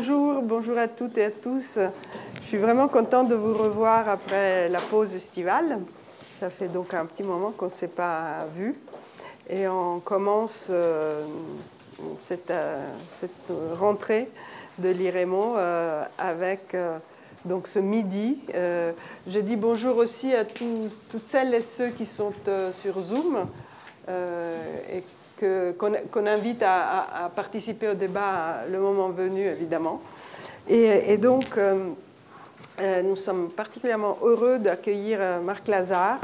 bonjour, bonjour à toutes et à tous. Je suis vraiment contente de vous revoir après la pause estivale. Ça fait donc un petit moment qu'on ne s'est pas vu. Et on commence euh, cette, euh, cette, rentrée de l'IREMO euh, avec donc ce midi. je dis bonjour aussi à toutes celles et ceux qui sont sur Zoom qu'on invite à, participer au débat le moment venu, évidemment. Et, donc, euh, euh, nous sommes particulièrement heureux d'accueillir euh, Marc Lazare,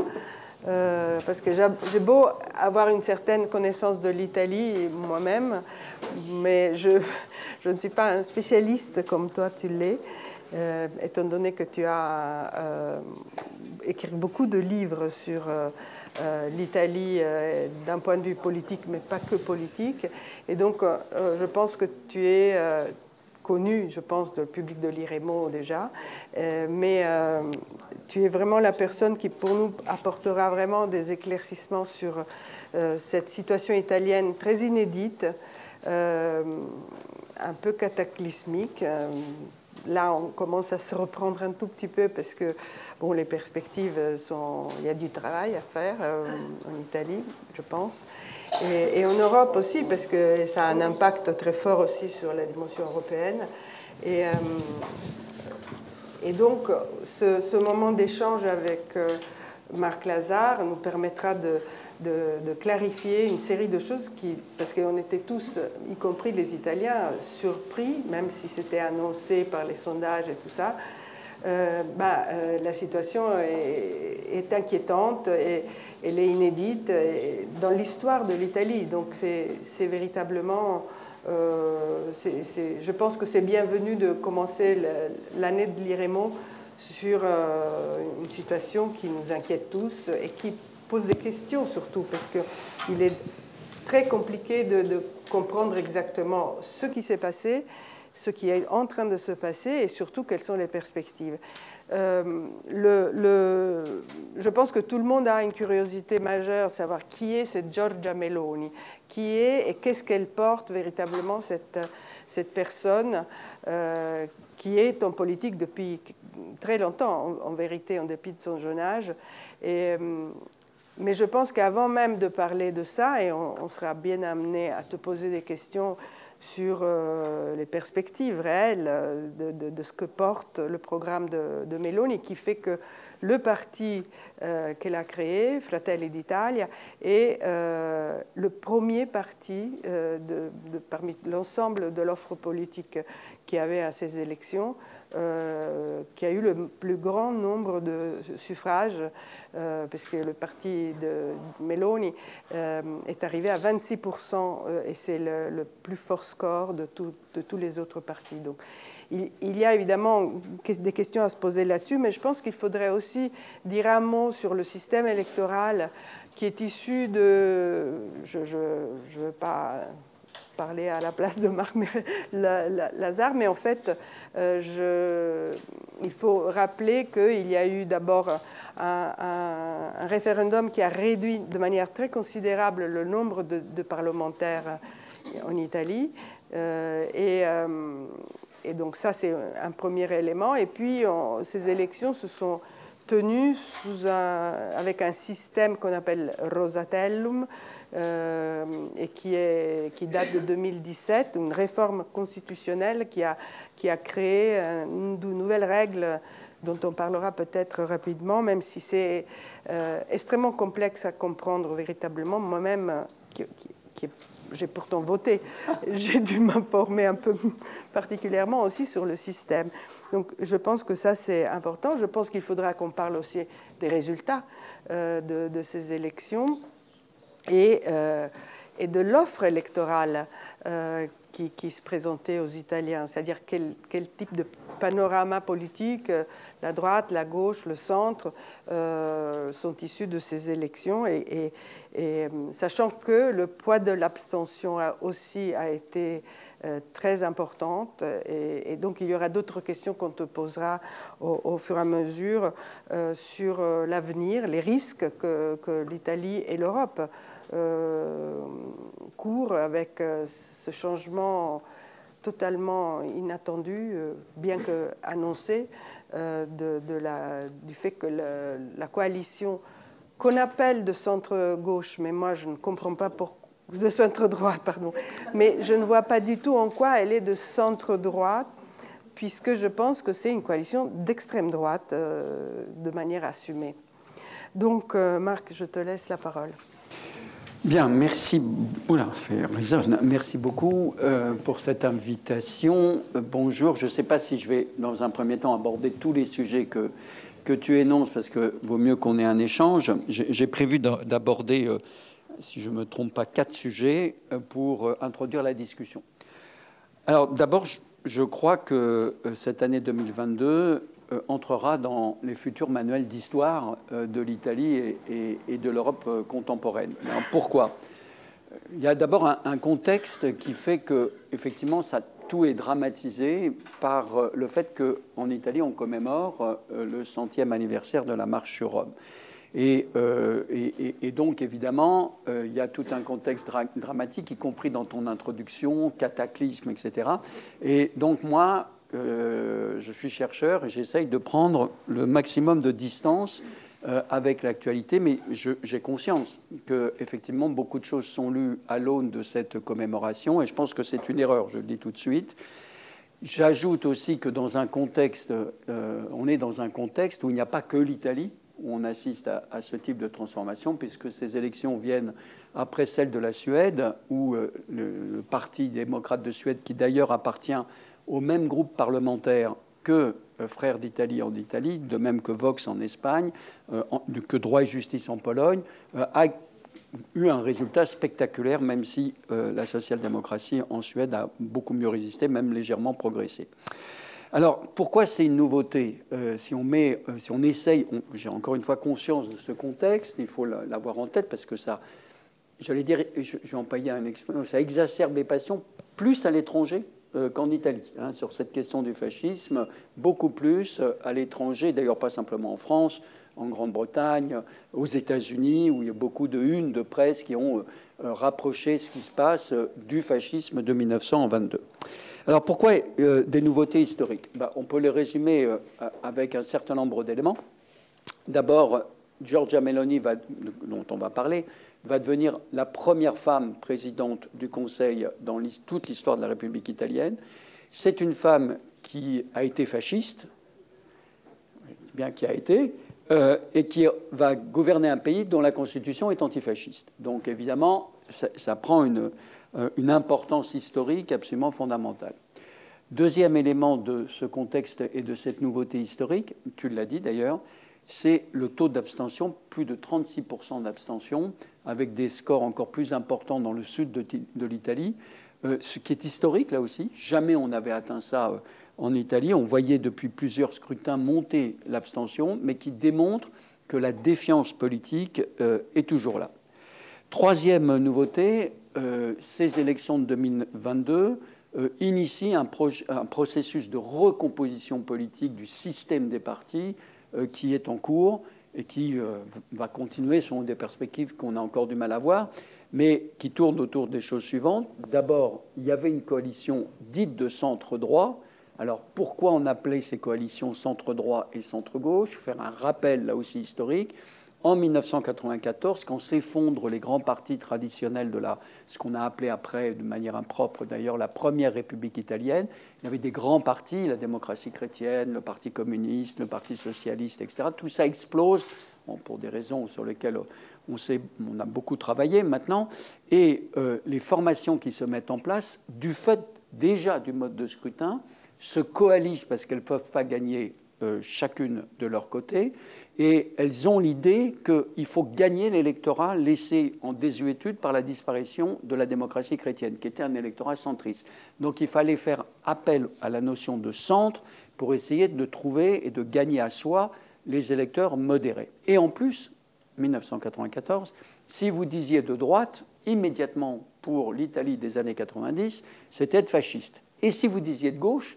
parce que j'ai beau avoir une certaine connaissance de l'Italie moi-même, mais je, ne suis pas un spécialiste comme toi tu l'es, étant donné que tu as écrit beaucoup de livres sur l'Italie euh, d'un point de vue politique, mais pas que politique. Et donc, euh, je pense que tu es connu, je pense, du public de l'IREMO déjà, mais tu es vraiment la personne qui, pour nous, apportera vraiment des éclaircissements sur cette situation italienne très inédite, un peu cataclysmique là, on commence à se reprendre un tout petit peu parce que les perspectives sont. Il y a du travail à faire euh, en Italie, je pense. Et, en Europe aussi, parce que ça a un impact très fort aussi sur la dimension européenne. Et, euh, donc, ce, moment d'échange avec euh, Marc Lazare nous permettra de de, clarifier une série de choses qui, parce qu'on était tous, y compris les Italiens, surpris, même si c'était annoncé par les sondages et tout ça. Euh, bah, euh, la situation est, inquiétante et elle est inédite dans l'histoire de l'Italie. Donc c'est véritablement, euh, je pense que c'est bienvenu de commencer l'année de l'IREMO sur une situation qui nous inquiète tous et qui pose des questions surtout, parce qu'il est très compliqué de, comprendre exactement ce qui s'est passé, ce qui est en train de se passer et surtout quelles sont les perspectives. Euh, je pense que tout le monde a une curiosité majeure, savoir qui est cette Giorgia Meloni, qui est et qu'est-ce qu'elle porte véritablement cette, cette personne euh, qui est en politique depuis très longtemps, en, vérité, en dépit de son jeune âge. Et, euh, mais je pense qu'avant même de parler de ça, et on, sera bien amené à te poser des questions sur euh, les perspectives réelles euh, de, ce que porte le programme de, Meloni, qui fait que le parti euh, qu'elle a créé, Fratelli d'Italia, est le premier parti parmi l'ensemble de l'offre politique qui avait à ces élections euh, qui a eu le plus grand nombre de suffrages, euh, puisque le parti de Meloni euh, est arrivé à 26%, et c'est le, plus fort score de, tous les autres partis. Donc, il, y a évidemment des questions à se poser là-dessus, mais je pense qu'il faudrait aussi dire un mot sur le système électoral qui est issu de... Je ne veux pas parler à la place de Marc Lazare, mais en fait, euh, il faut rappeler qu'il y a eu d'abord un, référendum qui a réduit de manière très considérable le nombre de, parlementaires en Italie. Euh, et, euh, et, donc ça, c'est un premier élément. Et puis, ces élections se sont tenues avec un système qu'on appelle Rosatellum, et qui, date de 2017, une réforme constitutionnelle qui a, créé de nouvelles règles dont on parlera peut-être rapidement, même si c'est euh, extrêmement complexe à comprendre véritablement. Moi-même, j'ai pourtant voté, j'ai dû m'informer un peu particulièrement aussi sur le système. Donc je pense que ça c'est important. Je pense qu'il faudra qu'on parle aussi des résultats euh, de, ces élections et, euh, et de l'offre électorale euh, qui, se présentait aux Italiens, c'est-à-dire quel, type de panorama politique euh, la droite, la gauche, le centre sont issus de ces élections. Et, sachant que le poids de l'abstention aussi a été très importante et, donc il y aura d'autres questions qu'on te posera au, fur et à mesure sur l'avenir, les risques que, que l'Italie et l'Europe court avec euh, ce changement totalement inattendu, bien que annoncé, du fait que la coalition qu'on appelle de centre-gauche, mais moi je ne comprends pas pourquoi de centre-droite, pardon. Mais je ne vois pas du tout en quoi elle est de centre-droite, puisque je pense que c'est une coalition d'extrême droite euh, de manière assumée. Donc, euh, Marc, je te laisse la parole. Bien, merci. Oula, Merci beaucoup euh, pour cette invitation. bonjour. Je ne sais pas si je vais, dans un premier temps, aborder tous les sujets que, que tu énonces, parce que vaut mieux qu'on ait un échange. J'ai prévu d'aborder si je ne me trompe pas, quatre sujets euh, pour euh, introduire la discussion. Alors d'abord, je crois que euh, cette année 2022 entrera dans les futurs manuels d'histoire de l'Italie et, de l'Europe contemporaine. pourquoi? Il y a d'abord un, contexte qui fait que, effectivement, ça, tout est dramatisé par le fait qu'en Italie, on commémore le centième anniversaire de la marche sur Rome. Euh, et, donc, évidemment, euh, il y a tout un contexte dramatique, y compris dans ton introduction, cataclysme, etc. Et donc, moi, euh, je suis chercheur et j'essaye de prendre le maximum de distance avec l'actualité, mais j'ai conscience que effectivement beaucoup de choses sont lues à l'aune de cette commémoration, et je pense que c'est une erreur, je le dis tout de suite. J'ajoute aussi que dans un contexte, on est dans un contexte où il n'y a pas que l'Italie où on assiste à, ce type de transformation, puisque ces élections viennent après celles de la Suède, où euh, le, Parti démocrate de Suède, qui d'ailleurs appartient au même groupe parlementaire que euh, Frères d'Italie en Italie, de même que Vox en Espagne, euh, que Droit et Justice en Pologne, a eu un résultat spectaculaire, même si la social-démocratie en Suède a beaucoup mieux résisté, même légèrement progressé. Alors, pourquoi c'est une nouveauté euh, si, on met, euh, si on essaye, j'ai encore une fois conscience de ce contexte, il faut l'avoir en tête parce que ça, j'allais dire, je, vais employer un expression, ça exacerbe les passions plus à l'étranger euh, qu'en Italie, hein, sur cette question du fascisme, beaucoup plus à l'étranger, d'ailleurs pas simplement en France, en Grande-Bretagne, aux États-Unis, où il y a beaucoup de unes de presse qui ont rapproché ce qui se passe du fascisme de 1922. Alors pourquoi euh, des nouveautés historiques? Ben, On peut les résumer euh, avec un certain nombre d'éléments. D'abord, Giorgia Meloni, dont on va parler, va devenir la première femme présidente du Conseil dans toute l'histoire de la République italienne. C'est une femme qui a été fasciste, bien qui a été, euh, et qui va gouverner un pays dont la constitution est antifasciste. Donc évidemment, ça prend euh, une importance historique absolument fondamentale. Deuxième élément de ce contexte et de cette nouveauté historique, tu l'as dit d'ailleurs, c'est le taux d'abstention, plus de 36% d'abstention, avec des scores encore plus importants dans le sud de, l'Italie, euh, ce qui est historique là aussi. Jamais on n'avait atteint ça euh, en Italie. On voyait depuis plusieurs scrutins monter l'abstention, mais qui démontre que la défiance politique est toujours là. Troisième nouveauté, euh, ces élections de 2022 euh, initient un, processus de recomposition politique du système des partis euh, qui est en cours et qui va continuer selon des perspectives qu'on a encore du mal à voir, mais qui tourne autour des choses suivantes. D'abord, il y avait une coalition dite de centre-droit. Alors pourquoi on appelait ces coalitions centre-droit et centre-gauche? Faire un rappel là aussi historique en 1994, quand s'effondrent les grands partis traditionnels de la, ce qu'on a appelé après, de manière impropre d'ailleurs, la première République italienne, il y avait des grands partis, la démocratie chrétienne, le Parti communiste, le Parti socialiste, etc. Tout ça explose, pour des raisons sur lesquelles on, a beaucoup travaillé maintenant, et euh, les formations qui se mettent en place, du fait déjà du mode de scrutin, se coalisent parce qu'elles ne peuvent pas gagner euh, chacune de leur côté, et elles ont l'idée qu'il faut gagner l'électorat laissé en désuétude par la disparition de la démocratie chrétienne, qui était un électorat centriste. Donc il fallait faire appel à la notion de centre pour essayer de trouver et de gagner à soi les électeurs modérés. Et en plus, 1994, si vous disiez de droite, immédiatement pour l'Italie des années 90, c'était être fasciste. Et si vous disiez de gauche,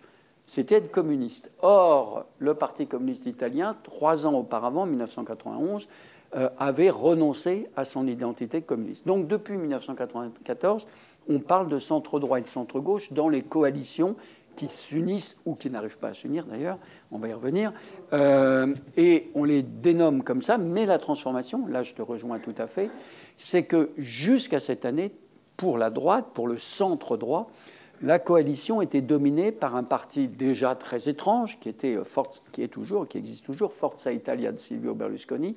c'était être communiste. Or, le Parti communiste italien, trois ans auparavant, en 1991, euh, avait renoncé à son identité communiste. Donc depuis 1994, on parle de centre droit et de centre gauche dans les coalitions qui s'unissent ou qui n'arrivent pas à s'unir d'ailleurs, on va y revenir, euh, et on les dénomme comme ça, mais la transformation, là je te rejoins tout à fait, c'est que jusqu'à cette année, pour la droite, pour le centre droit, la coalition était dominée par un parti déjà très étrange, qui, était euh, qui est toujours, qui existe toujours, Forza Italia de Silvio Berlusconi,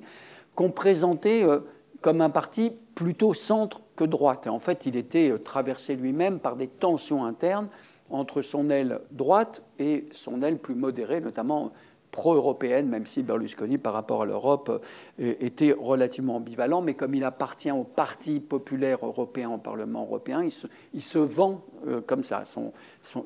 qu'on présentait euh, comme un parti plutôt centre que droite. Et en fait, il était traversé lui-même par des tensions internes entre son aile droite et son aile plus modérée, notamment pro-européenne, même si Berlusconi, par rapport à l'Europe, euh, était relativement ambivalent. Mais comme il appartient au Parti populaire européen, au Parlement européen, il se, vend euh, comme ça.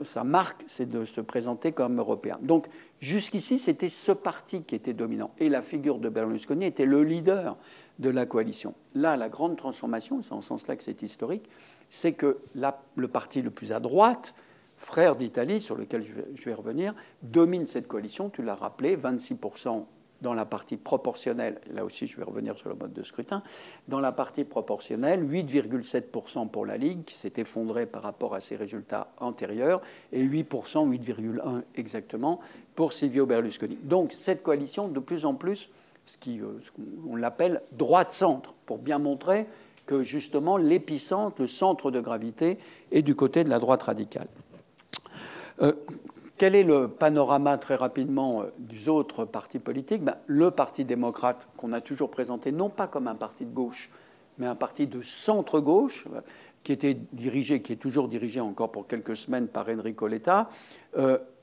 sa marque, c'est de se présenter comme européen. Donc, jusqu'ici, c'était ce parti qui était dominant. Et la figure de Berlusconi était le leader de la coalition. Là, la grande transformation, c'est en ce sens-là que c'est historique, c'est que le parti le plus à droite, frère d'Italie, sur lequel je vais, revenir, domine cette coalition, tu l'as rappelé, 26% dans la partie proportionnelle, là aussi je vais revenir sur le mode de scrutin, dans la partie proportionnelle, 8,7% pour la Ligue, qui s'est effondrée par rapport à ses résultats antérieurs, et 8%, 8,1% exactement, pour Silvio Berlusconi. Donc cette coalition, de plus en plus, ce qu'on euh, l'appelle droite-centre, pour bien montrer que justement l'épicentre, le centre de gravité, est du côté de la droite radicale. Euh, quel est le panorama très rapidement euh, des autres partis politiques? Ben, Le Parti démocrate, qu'on a toujours présenté non pas comme un parti de gauche, mais un parti de centre-gauche, euh, qui était dirigé, qui est toujours dirigé encore pour quelques semaines par Enrico Letta,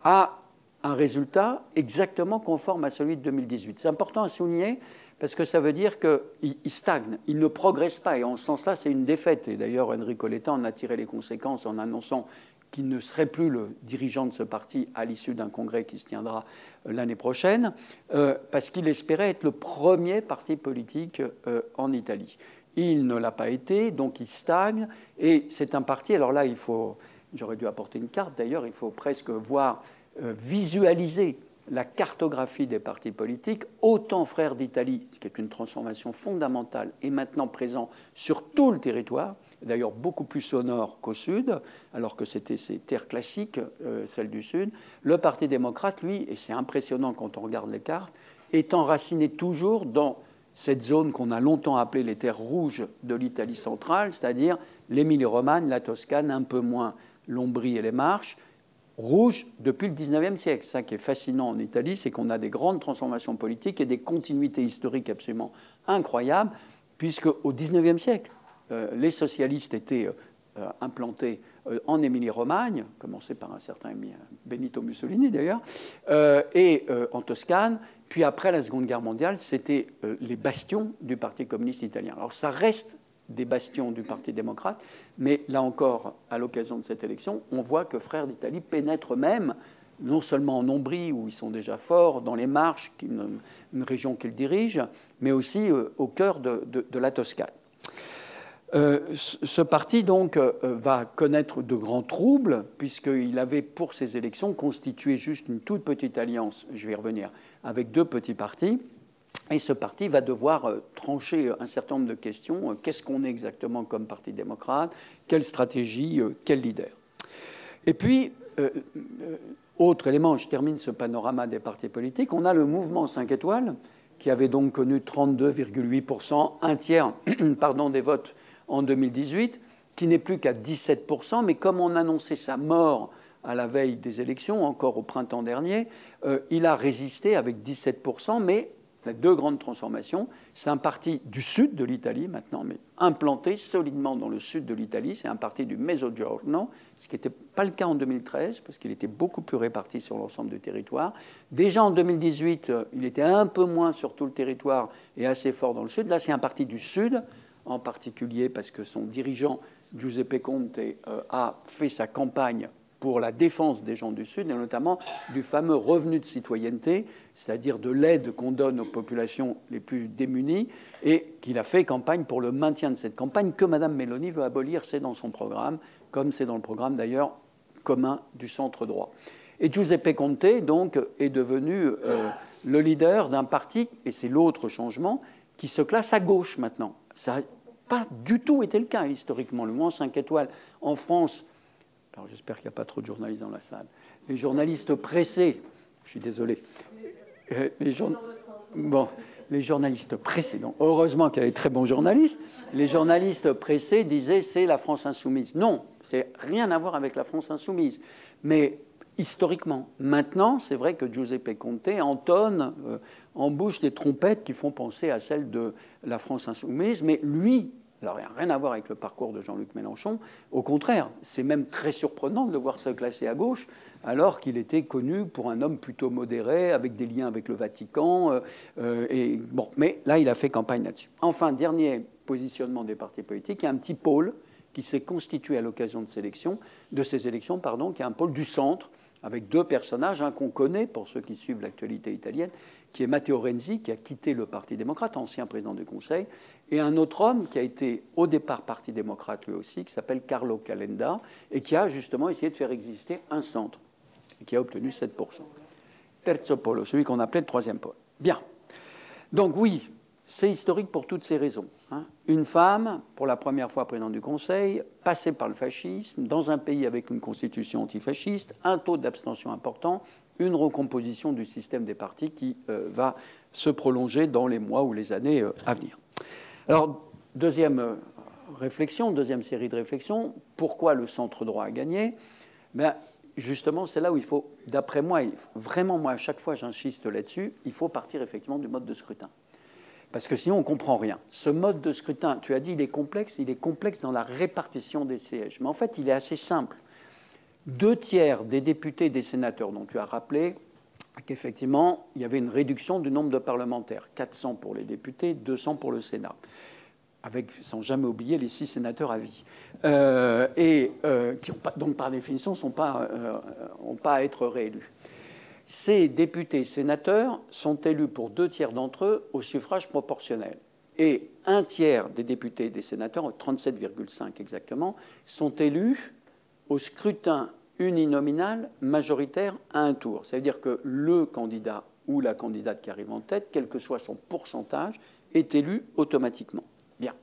a un résultat exactement conforme à celui de 2018. C'est important à souligner parce que ça veut dire qu'il stagne, il ne progresse pas. Et en ce sens-là, c'est une défaite. Et d'ailleurs, Enrico Letta en a tiré les conséquences en annonçant qui ne serait plus le dirigeant de ce parti à l'issue d'un congrès qui se tiendra euh, l'année prochaine, euh, parce qu'il espérait être le premier parti politique euh, en Italie. Il ne l'a pas été, donc il stagne, et c'est un parti, alors là, il faut, j'aurais dû apporter une carte d'ailleurs, il faut presque voir, visualiser la cartographie des partis politiques, autant Frères d'Italie, ce qui est une transformation fondamentale, est maintenant présent sur tout le territoire, d'ailleurs beaucoup plus sonore qu'au sud, alors que c'était ces terres classiques, euh, celles du sud. Le Parti démocrate, lui, et c'est impressionnant quand on regarde les cartes, est enraciné toujours dans cette zone qu'on a longtemps appelée les terres rouges de l'Italie centrale, c'est-à-dire l'Émilie-Romagne, la Toscane, un peu moins l'Ombrie et les Marches, rouges depuis le XIXe siècle. Ça qui est fascinant en Italie, c'est qu'on a des grandes transformations politiques et des continuités historiques absolument incroyables, puisque au XIXe siècle, les socialistes étaient euh, implantés euh, en Émilie-Romagne, commencé par un certain Benito Mussolini d'ailleurs, et en Toscane. Puis après la Seconde Guerre mondiale, c'était les bastions du Parti communiste italien. Alors ça reste des bastions du Parti démocrate, mais là encore, à l'occasion de cette élection, on voit que Frères d'Italie pénètrent même non seulement en Ombrie, où ils sont déjà forts, dans les Marches, une, région qu'ils dirigent, mais aussi au cœur de la Toscane. Euh, ce parti donc euh, va connaître de grands troubles puisqu'il avait pour ces élections constitué juste une toute petite alliance, je vais y revenir, avec deux petits partis. Et ce parti va devoir euh, trancher un certain nombre de questions. Qu'est-ce qu'on est exactement comme parti démocrate? Quelle stratégie Quel leader? Et puis, autre élément, je termine ce panorama des partis politiques, on a le mouvement 5 étoiles qui avait donc connu 32,8%, un tiers pardon, des votes en 2018, qui n'est plus qu'à 17%, mais comme on annonçait sa mort à la veille des élections, encore au printemps dernier, euh, il a résisté avec 17%, mais les deux grandes transformations, c'est un parti du sud de l'Italie maintenant, mais implanté solidement dans le sud de l'Italie, c'est un parti du Mezzogiorno, ce qui n'était pas le cas en 2013, parce qu'il était beaucoup plus réparti sur l'ensemble du territoire. Déjà en 2018, euh, il était un peu moins sur tout le territoire et assez fort dans le sud. Là, c'est un parti du sud, en particulier parce que son dirigeant, Giuseppe Conte, euh, a fait sa campagne pour la défense des gens du Sud, et notamment du fameux revenu de citoyenneté, c'est-à-dire de l'aide qu'on donne aux populations les plus démunies, et qu'il a fait campagne pour le maintien de cette campagne que Mme Mélanie veut abolir, c'est dans son programme, comme c'est dans le programme d'ailleurs commun du centre droit. Et Giuseppe Conte, donc, est devenu le leader d'un parti, et c'est l'autre changement, qui se classe à gauche maintenant. Ça n'a pas du tout été le cas historiquement. Le moins 5 étoiles en France, alors j'espère qu'il n'y a pas trop de journalistes dans la salle, les journalistes pressés, je suis désolé, euh, les, journalistes pressés, heureusement qu'il y avait de très bons journalistes, les journalistes pressés disaient c'est la France insoumise. Non, c'est rien à voir avec la France insoumise. Mais historiquement. Maintenant, c'est vrai que Giuseppe Conte entonne euh, en bouche des trompettes qui font penser à celle de la France insoumise, mais lui, alors il a rien à voir avec le parcours de Jean-Luc Mélenchon, au contraire, c'est même très surprenant de le voir se classer à gauche, alors qu'il était connu pour un homme plutôt modéré, avec des liens avec le Vatican, euh, euh, bon, mais là, il a fait campagne là-dessus. Enfin, dernier positionnement des partis politiques, il y a un petit pôle qui s'est constitué à l'occasion de, de ces élections, pardon, qui est un pôle du centre, avec deux personnages, un qu'on connaît pour ceux qui suivent l'actualité italienne, qui est Matteo Renzi, qui a quitté le Parti démocrate, ancien président du Conseil, et un autre homme qui a été au départ Parti démocrate lui aussi, qui s'appelle Carlo Calenda, et qui a justement essayé de faire exister un centre, et qui a obtenu 7%. Terzo polo, celui qu'on appelait le troisième pôle. Bien. Donc oui, c'est historique pour toutes ces raisons. Hein. Une femme, pour la première fois présidente du Conseil, passée par le fascisme, dans un pays avec une constitution antifasciste, un taux d'abstention important, une recomposition du système des partis qui euh, va se prolonger dans les mois ou les années euh, à venir. Alors, deuxième euh, réflexion, deuxième série de réflexions, pourquoi le centre droit a gagné? Ben, Justement, c'est là où il faut, d'après moi, vraiment moi à chaque fois j'insiste là-dessus, il faut partir effectivement du mode de scrutin parce que sinon on ne comprend rien. Ce mode de scrutin, tu as dit, il est complexe, il est complexe dans la répartition des sièges, mais en fait il est assez simple. Deux tiers des députés et des sénateurs dont tu as rappelé qu'effectivement il y avait une réduction du nombre de parlementaires, 400 pour les députés, 200 pour le Sénat, avec, sans jamais oublier les six sénateurs à vie, euh, et euh, qui, pas, donc par définition, n'ont pas, euh, pas à être réélus. Ces députés et sénateurs sont élus pour deux tiers d'entre eux au suffrage proportionnel. Et un tiers des députés et des sénateurs, 37,5 exactement, sont élus au scrutin uninominal majoritaire à un tour. Ça veut dire que le candidat ou la candidate qui arrive en tête, quel que soit son pourcentage, est élu automatiquement. Bien.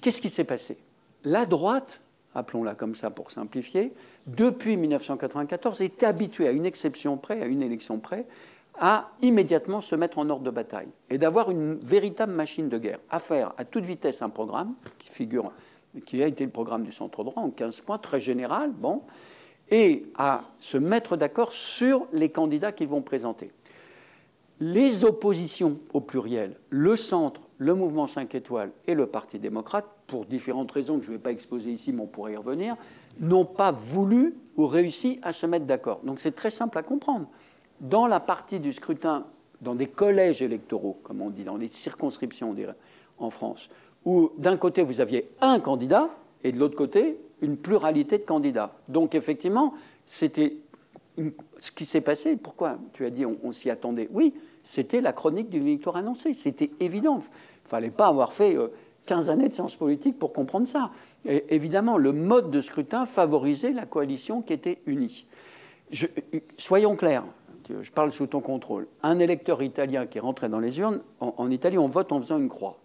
Qu'est-ce qui s'est passé? La droite appelons-la comme ça pour simplifier, depuis 1994 est habitué à une exception près, à une élection près, à immédiatement se mettre en ordre de bataille et d'avoir une véritable machine de guerre, à faire à toute vitesse un programme qui figure, qui a été le programme du centre droit en 15 points, très général, bon, et à se mettre d'accord sur les candidats qu'ils vont présenter. Les oppositions au pluriel, le centre, le mouvement 5 étoiles et le Parti démocrate, pour différentes raisons que je ne vais pas exposer ici, mais on pourrait y revenir, n'ont pas voulu ou réussi à se mettre d'accord. Donc c'est très simple à comprendre. Dans la partie du scrutin, dans des collèges électoraux, comme on dit, dans des circonscriptions, on dirait, en France, où d'un côté vous aviez un candidat et de l'autre côté une pluralité de candidats. Donc effectivement, c'était ce qui s'est passé. Pourquoi Tu as dit on, s'y attendait? Oui, c'était la chronique d'une victoire annoncée. C'était évident. Il ne fallait pas avoir fait 15 euh, années de sciences politiques pour comprendre ça. Et évidemment, le mode de scrutin favorisait la coalition qui était unie. soyons clairs, je parle sous ton contrôle. Un électeur italien qui rentrait dans les urnes, en, Italie, on vote en faisant une croix.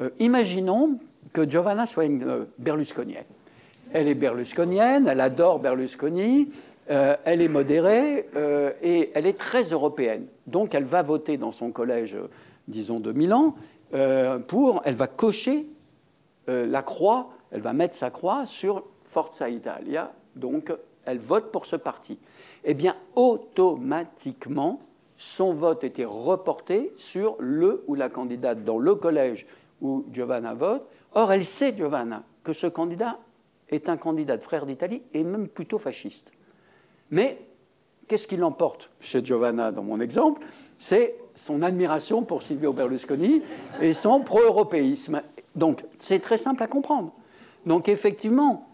Euh, imaginons que Giovanna soit une euh, berlusconienne. Elle est berlusconienne, elle adore Berlusconi, euh, elle est modérée et elle est très européenne. Donc elle va voter dans son collège, disons, de Milan, euh, pour, elle va cocher la croix, elle va mettre sa croix sur Forza Italia, donc elle vote pour ce parti. Eh bien, automatiquement, son vote était reporté sur le ou la candidate dans le collège où Giovanna vote. Or, elle sait, Giovanna, que ce candidat est un candidat de frère d'Italie et même plutôt fasciste. Mais qu'est-ce qui l'emporte chez Giovanna, dans mon exemple? C'est son admiration pour Silvio Berlusconi et son pro-européisme. Donc, c'est très simple à comprendre. Donc, effectivement,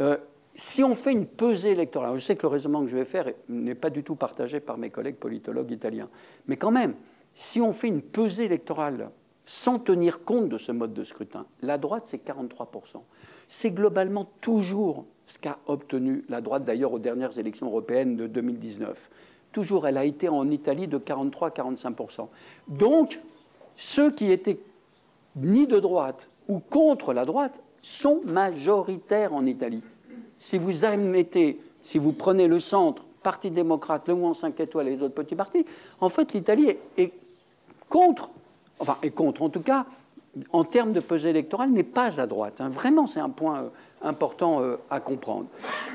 euh, si on fait une pesée électorale, je sais que le raisonnement que je vais faire n'est pas du tout partagé par mes collègues politologues italiens, mais quand même, si on fait une pesée électorale sans tenir compte de ce mode de scrutin, la droite, c'est 43%. C'est globalement toujours ce qu'a obtenu la droite d'ailleurs aux dernières élections européennes de 2019. Toujours, elle a été en Italie de 43-45%. Donc, ceux qui étaient ni de droite ou contre la droite sont majoritaires en Italie. Si vous admettez, si vous prenez le centre, Parti démocrate, le Mouvement 5 étoiles et les autres petits partis, en fait, l'Italie est, contre, enfin, est contre, en tout cas, en termes de pesée électorale, n'est pas à droite. Hein. Vraiment, c'est un point euh, important euh, à comprendre.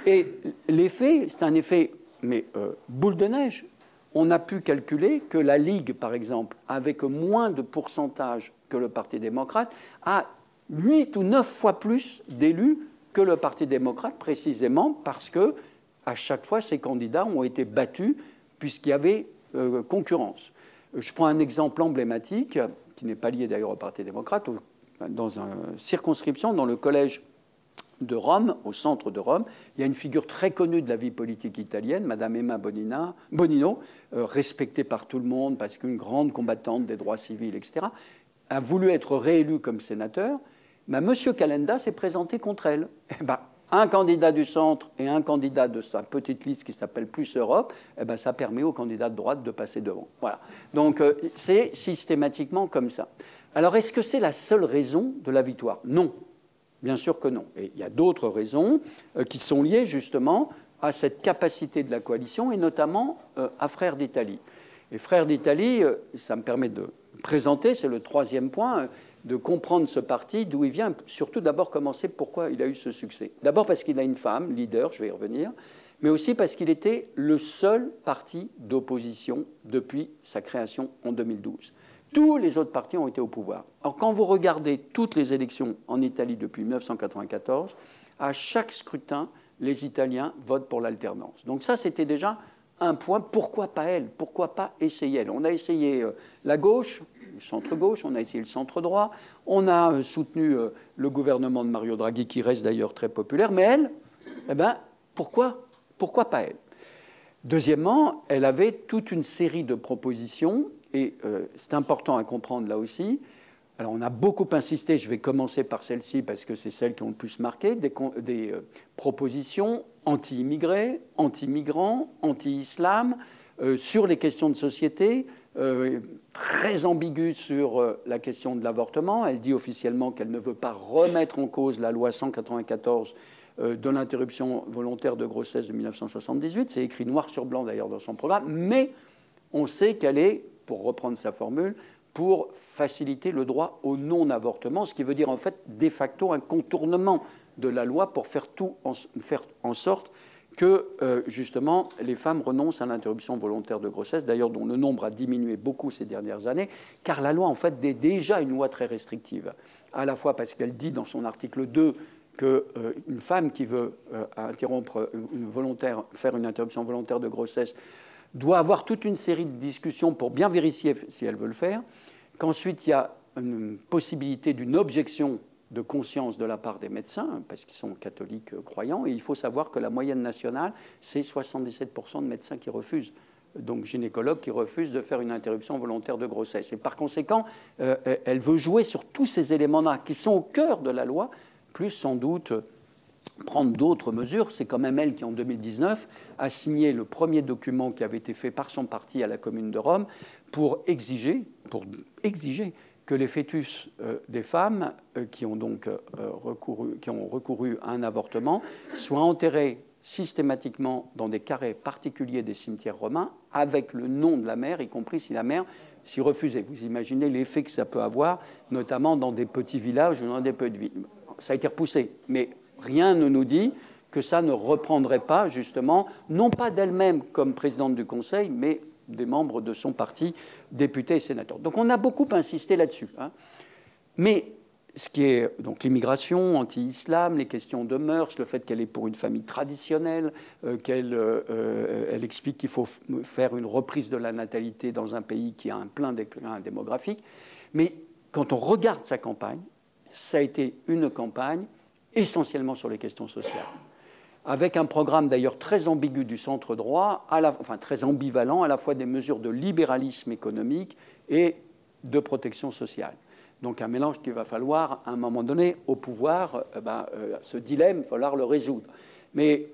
Et l'effet, c'est un effet, mais euh, boule de neige. On a pu calculer que la Ligue, par exemple, avec moins de pourcentage que le Parti démocrate, a 8 ou 9 fois plus d'élus que le Parti démocrate, précisément parce que à chaque fois, ces candidats ont été battus puisqu'il y avait concurrence. Je prends un exemple emblématique qui n'est pas lié d'ailleurs au Parti démocrate, dans une circonscription, dans le collège de Rome, au centre de Rome, il y a une figure très connue de la vie politique italienne, Madame Emma Bonina, Bonino, euh, respectée par tout le monde parce qu'une grande combattante des droits civils, etc., a voulu être réélue comme sénateur. Mais Monsieur Calenda s'est présenté contre elle. Eh ben, un candidat du centre et un candidat de sa petite liste qui s'appelle Plus Europe, eh ben, ça permet aux candidats de droite de passer devant. Voilà. Donc euh, c'est systématiquement comme ça. Alors est-ce que c'est la seule raison de la victoire? Non. Bien sûr que non. Et il y a d'autres raisons euh, qui sont liées justement à cette capacité de la coalition et notamment euh, à Frères d'Italie. Et Frères d'Italie, ça me permet de présenter, c'est le troisième point de comprendre ce parti, d'où il vient, surtout d'abord commencer pourquoi il a eu ce succès. D'abord parce qu'il a une femme, leader, je vais y revenir, mais aussi parce qu'il était le seul parti d'opposition depuis sa création en 2012. Tous les autres partis ont été au pouvoir. Alors quand vous regardez toutes les élections en Italie depuis 1994, à chaque scrutin, les Italiens votent pour l'alternance. Donc ça, c'était déjà un point. Pourquoi pas elle? Pourquoi pas essayer elle? On a essayé euh, la gauche, centre-gauche, on a essayé le centre-droit, on a euh, soutenu euh, le gouvernement de Mario Draghi, qui reste d'ailleurs très populaire, mais elle, eh ben, pourquoi, pourquoi pas elle? Deuxièmement, elle avait toute une série de propositions, et euh, c'est important à comprendre là aussi. Alors, on a beaucoup insisté, je vais commencer par celle-ci parce que c'est celle qui ont le plus marqué, des, des propositions anti-immigrés, anti-migrants, anti-islam, sur les questions de société, euh, très ambiguë sur euh, la question de l'avortement. Elle dit officiellement qu'elle ne veut pas remettre en cause la loi 194 euh, de l'interruption volontaire de grossesse de 1978. C'est écrit noir sur blanc d'ailleurs dans son programme, mais on sait qu'elle est, pour reprendre sa formule, pour faciliter le droit au non-avortement, ce qui veut dire en fait de facto un contournement de la loi pour faire tout en sorte que euh, justement les femmes renoncent à l'interruption volontaire de grossesse, d'ailleurs dont le nombre a diminué beaucoup ces dernières années, car la loi en fait est déjà une loi très restrictive, à la fois parce qu'elle dit dans son article 2 qu'une euh, femme qui veut euh, interrompre volontaire, faire une interruption volontaire de grossesse doit avoir toute une série de discussions pour bien vérifier si elle veut le faire, qu'ensuite il y a une possibilité d'une objection de conscience de la part des médecins, parce qu'ils sont catholiques euh, croyants, et il faut savoir que la moyenne nationale, c'est 77% de médecins qui refusent donc gynécologues qui refusent de faire une interruption volontaire de grossesse. Et par conséquent, euh, elle veut jouer sur tous ces éléments-là qui sont au cœur de la loi, plus sans doute prendre d'autres mesures. C'est quand même elle qui, en 2019, a signé le premier document qui avait été fait par son parti à la Commune de Rome pour exiger, pour exiger que les fœtus euh, des femmes euh, qui ont donc euh, recouru, qui ont recouru à un avortement soient enterrés systématiquement dans des carrés particuliers des cimetières romains avec le nom de la mère, y compris si la mère s'y refusait. Vous imaginez l'effet que ça peut avoir, notamment dans des petits villages ou dans des petites villes. Ça a été repoussé, mais rien ne nous dit que ça ne reprendrait pas, justement, non pas d'elle-même comme présidente du Conseil, mais des membres de son parti, députés et sénateurs. Donc on a beaucoup insisté là-dessus. Hein. Mais ce qui est donc l'immigration, anti-islam, les questions de mœurs, le fait qu'elle est pour une famille traditionnelle, euh, qu'elle euh, elle explique qu'il faut faire une reprise de la natalité dans un pays qui a un plein déclin démographique. Mais quand on regarde sa campagne, ça a été une campagne essentiellement sur les questions sociales avec un programme d'ailleurs très ambigu du centre droit, à la, enfin très ambivalent, à la fois des mesures de libéralisme économique et de protection sociale. Donc un mélange qu'il va falloir, à un moment donné, au pouvoir, euh, ben, euh, ce dilemme, il va falloir le résoudre. Mais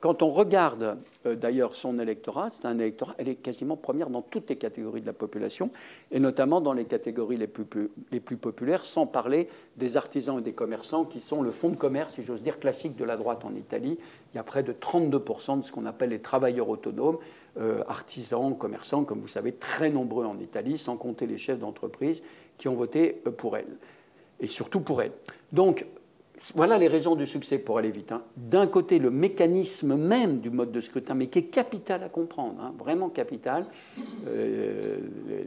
quand on regarde euh, d'ailleurs son électorat, c'est un électorat, elle est quasiment première dans toutes les catégories de la population, et notamment dans les catégories les plus, populaires, sans parler des artisans et des commerçants, qui sont le fonds de commerce, si j'ose dire, classique de la droite en Italie. Il y a près de 32% de ce qu'on appelle les travailleurs autonomes, euh, artisans, commerçants, comme vous savez, très nombreux en Italie, sans compter les chefs d'entreprise qui ont voté euh, pour elle, et surtout pour elle. Donc, voilà les raisons du succès pour aller vite. Hein. D'un côté, le mécanisme même du mode de scrutin, mais qui est capital à comprendre, hein, vraiment capital. Euh,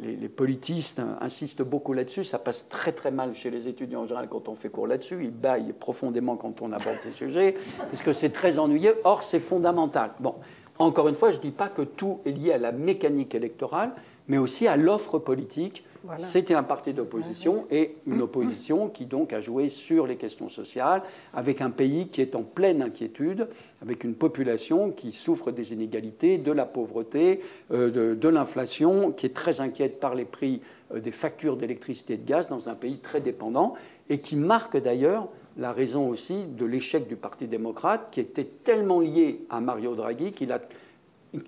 les, politistes insistent beaucoup là-dessus. Ça passe très très mal chez les étudiants en général quand on fait cours là-dessus. Ils baillent profondément quand on aborde ces sujets, parce que c'est très ennuyeux. Or, c'est fondamental. Bon, encore une fois, je ne dis pas que tout est lié à la mécanique électorale, mais aussi à l'offre politique c'était un parti d'opposition et une opposition qui donc a joué sur les questions sociales, avec un pays qui est en pleine inquiétude, avec une population qui souffre des inégalités, de la pauvreté, euh, de, l'inflation, qui est très inquiète par les prix euh, des factures d'électricité et de gaz dans un pays très dépendant et qui marque d'ailleurs la raison aussi de l'échec du Parti démocrate, qui était tellement lié à Mario Draghi qu'il a,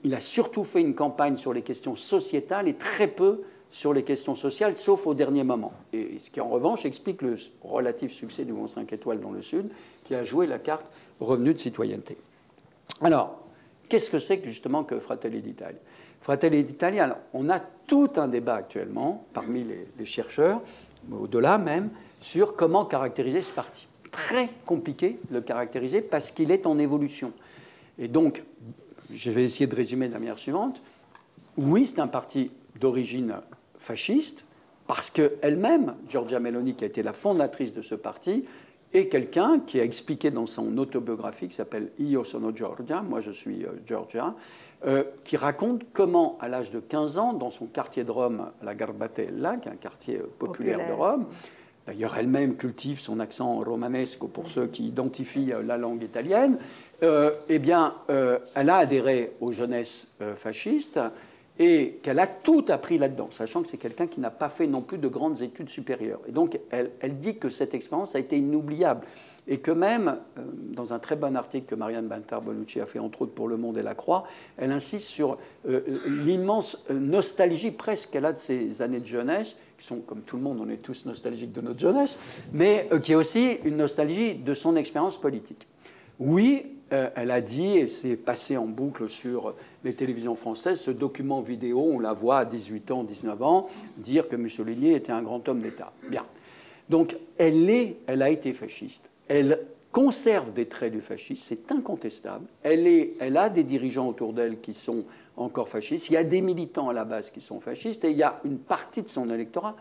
il a surtout fait une campagne sur les questions sociétales et très peu sur les questions sociales, sauf au dernier moment. Et ce qui, en revanche, explique le relatif succès du Mont 5 étoiles dans le Sud, qui a joué la carte revenu de citoyenneté. Alors, qu'est-ce que c'est justement que Fratelli d'Italia Fratelli d'Italia, on a tout un débat actuellement parmi les, les chercheurs, au-delà même, sur comment caractériser ce parti. Très compliqué de le caractériser parce qu'il est en évolution. Et donc, je vais essayer de résumer de la manière suivante. Oui, c'est un parti d'origine fasciste, parce qu'elle-même, Giorgia Meloni, qui a été la fondatrice de ce parti, est quelqu'un qui a expliqué dans son autobiographie qui s'appelle Io sono Giorgia, moi je suis euh, Georgia, euh, qui raconte comment, à l'âge de 15 ans, dans son quartier de Rome, la Garbatella, qui est un quartier euh, populaire, de Rome, d'ailleurs elle-même cultive son accent romanesque pour ceux qui identifient la langue italienne, eh bien, elle a adhéré aux jeunesses fascistes et qu'elle a tout appris là-dedans, sachant que c'est quelqu'un qui n'a pas fait non plus de grandes études supérieures. Et donc, elle, dit que cette expérience a été inoubliable. Et que même, euh, dans un très bon article que Marianne Bantar-Bonucci a fait, entre autres pour Le Monde et la Croix, elle insiste sur euh, l'immense euh, nostalgie presque qu'elle a de ses années de jeunesse, qui sont, comme tout le monde, on est tous nostalgiques de notre jeunesse, mais qui est aussi une nostalgie de son expérience politique. Oui, elle a dit, et c'est passé en boucle sur les télévisions françaises, ce document vidéo, on la voit à 18 ans, 19 ans, dire que Mussolini était un grand homme d'État. Bien. Donc, elle, est, elle a été fasciste. Elle conserve des traits du fascisme, c'est incontestable. Elle, est, elle a des dirigeants autour d'elle qui sont encore fascistes. Il y a des militants à la base qui sont fascistes et il y a une partie de son électorat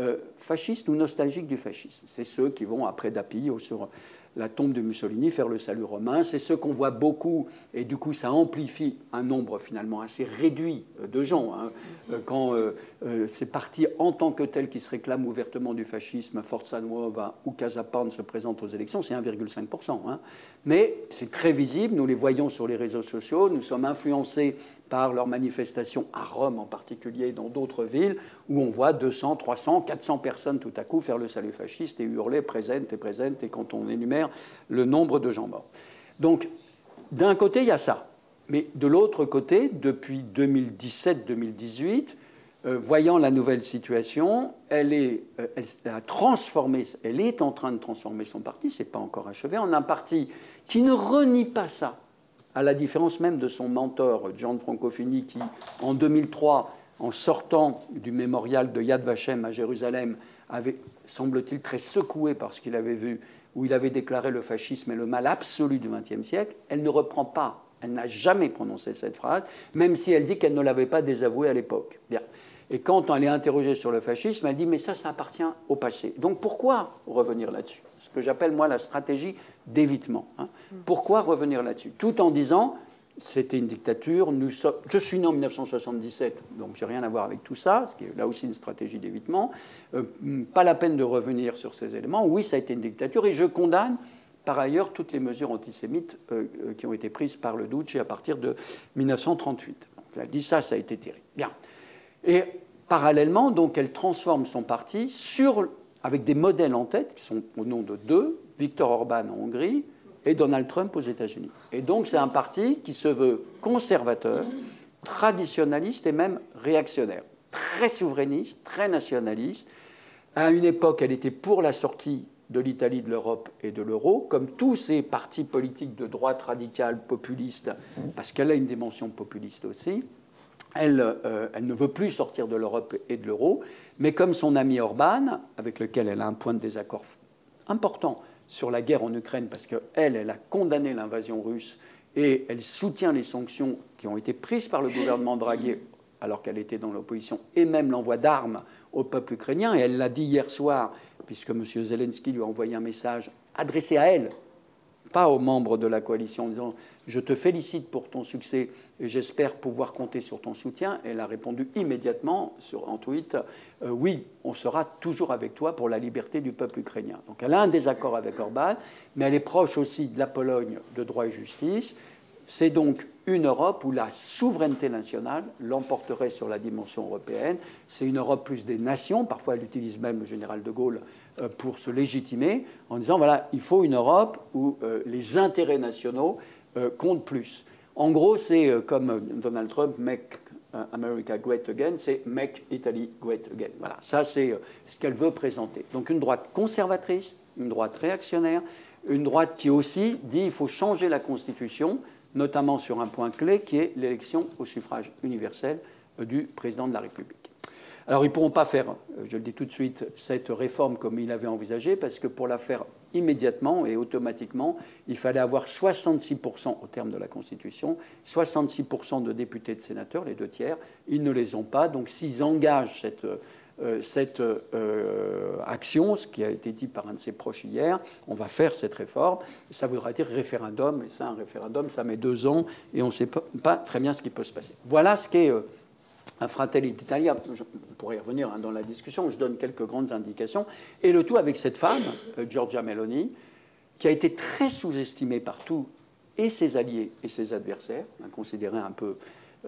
euh, fasciste ou nostalgique du fascisme. C'est ceux qui vont après Dapio sur la tombe de Mussolini, faire le salut romain. C'est ce qu'on voit beaucoup, et du coup ça amplifie un nombre finalement assez réduit de gens. Hein. Euh, quand euh, euh, ces partis en tant que tels qui se réclament ouvertement du fascisme, Forza Nuova ou Casapan se présentent aux élections, c'est 1,5%. Hein. Mais c'est très visible, nous les voyons sur les réseaux sociaux, nous sommes influencés par leurs manifestations à Rome en particulier, dans d'autres villes, où on voit 200, 300, 400 personnes tout à coup faire le salut fasciste et hurler présente et présente, et quand on énumère le nombre de gens morts. Donc, d'un côté, il y a ça. Mais de l'autre côté, depuis 2017-2018, euh, voyant la nouvelle situation, elle, est, euh, elle, a transformé, elle est en train de transformer son parti, ce n'est pas encore achevé, en un parti qui ne renie pas ça, à la différence même de son mentor, Gianfranco Fini, qui, en 2003, en sortant du mémorial de Yad Vashem à Jérusalem, avait, semble-t-il, très secoué par ce qu'il avait vu où il avait déclaré le fascisme est le mal absolu du XXe siècle, elle ne reprend pas, elle n'a jamais prononcé cette phrase, même si elle dit qu'elle ne l'avait pas désavouée à l'époque. Bien. Et quand elle est interrogée sur le fascisme, elle dit mais ça, ça appartient au passé. Donc pourquoi revenir là-dessus? Ce que j'appelle moi la stratégie d'évitement. Hein. Pourquoi revenir là-dessus? Tout en disant c'était une dictature. Nous Je suis né en 1977, donc j'ai rien à voir avec tout ça, ce qui est là aussi une stratégie d'évitement. Euh, pas la peine de revenir sur ces éléments. Oui, ça a été une dictature et je condamne par ailleurs toutes les mesures antisémites euh, euh, qui ont été prises par le Duce à partir de 1938. Donc, elle dit ça, ça a été terrible. Bien. Et parallèlement, donc, elle transforme son parti avec des modèles en tête, qui sont au nom de deux, Viktor Orban en Hongrie et Donald Trump aux États-Unis. Et donc c'est un parti qui se veut conservateur, traditionnaliste et même réactionnaire, très souverainiste, très nationaliste. À une époque, elle était pour la sortie de l'Italie de l'Europe et de l'euro, comme tous ces partis politiques de droite radicale, populiste, parce qu'elle a une dimension populiste aussi. Elle, euh, elle, ne veut plus sortir de l'Europe et de l'euro, mais comme son ami Orban, avec lequel elle a un point de désaccord important sur la guerre en Ukraine, parce qu'elle, elle a condamné l'invasion russe et elle soutient les sanctions qui ont été prises par le gouvernement Draghi alors qu'elle était dans l'opposition, et même l'envoi d'armes au peuple ukrainien. Et elle l'a dit hier soir, puisque M. Zelensky lui a envoyé un message adressé à elle, pas aux membres de la coalition, en disant Je te félicite pour ton succès et j'espère pouvoir compter sur ton soutien. Elle a répondu immédiatement sur, en tweet euh, Oui, on sera toujours avec toi pour la liberté du peuple ukrainien. Donc elle a un désaccord avec Orban, mais elle est proche aussi de la Pologne de droit et justice. C'est donc une Europe où la souveraineté nationale l'emporterait sur la dimension européenne. C'est une Europe plus des nations. Parfois, elle utilise même le général de Gaulle pour se légitimer en disant voilà, il faut une Europe où euh, les intérêts nationaux euh, comptent plus. En gros, c'est comme Donald Trump, Make America Great Again, c'est Make Italy Great Again. Voilà, ça c'est ce qu'elle veut présenter. Donc une droite conservatrice, une droite réactionnaire, une droite qui aussi dit il faut changer la Constitution notamment sur un point clé qui est l'élection au suffrage universel euh, du président de la République. Alors ils ne pourront pas faire, euh, je le dis tout de suite, cette réforme comme il avait envisagé, parce que pour la faire immédiatement et automatiquement, il fallait avoir 66% au terme de la Constitution, 66% de députés et de sénateurs, les deux tiers. Ils ne les ont pas, donc s'ils engagent cette euh, cette euh, action, ce qui a été dit par un de ses proches hier, on va faire cette réforme, ça voudra dire référendum, et ça, un référendum, ça met deux ans, et on ne sait pas, très bien ce qui peut se passer. Voilà ce qu'est euh, un Fratelli d'Italia. On pourrait y revenir hein, dans la discussion, je donne quelques grandes indications, et le tout avec cette femme, Giorgia Meloni, qui a été très sous-estimée par tous, et ses alliés et ses adversaires, considérée un peu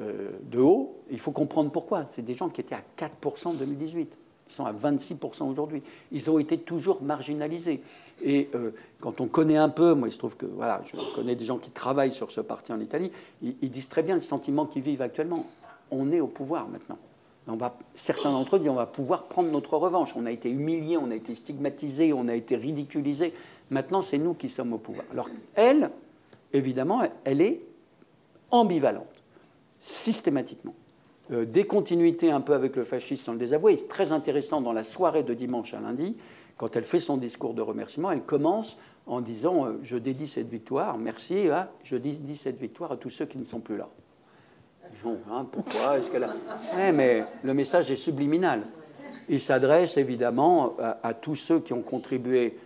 euh, de haut. Il faut comprendre pourquoi. C'est des gens qui étaient à 4% en 2018. Ils sont à 26% aujourd'hui. Ils ont été toujours marginalisés. Et euh, quand on connaît un peu, moi il se trouve que voilà, je connais des gens qui travaillent sur ce parti en Italie, ils, disent très bien le sentiment qu'ils vivent actuellement. On est au pouvoir maintenant. On va, certains d'entre eux disent on va pouvoir prendre notre revanche. On a été humiliés, on a été stigmatisés, on a été ridiculisés. Maintenant, c'est nous qui sommes au pouvoir. Alors, elle, évidemment, elle est ambivalente systématiquement. Euh, des un peu avec le fascisme sans le désavouer. C'est très intéressant dans la soirée de dimanche à lundi, quand elle fait son discours de remerciement, elle commence en disant euh, Je dédie cette victoire, merci, hein, je dédie cette victoire à tous ceux qui ne sont plus là. Hein, pourquoi Est-ce mais le message est subliminal. Il s'adresse évidemment à, tous ceux qui ont contribué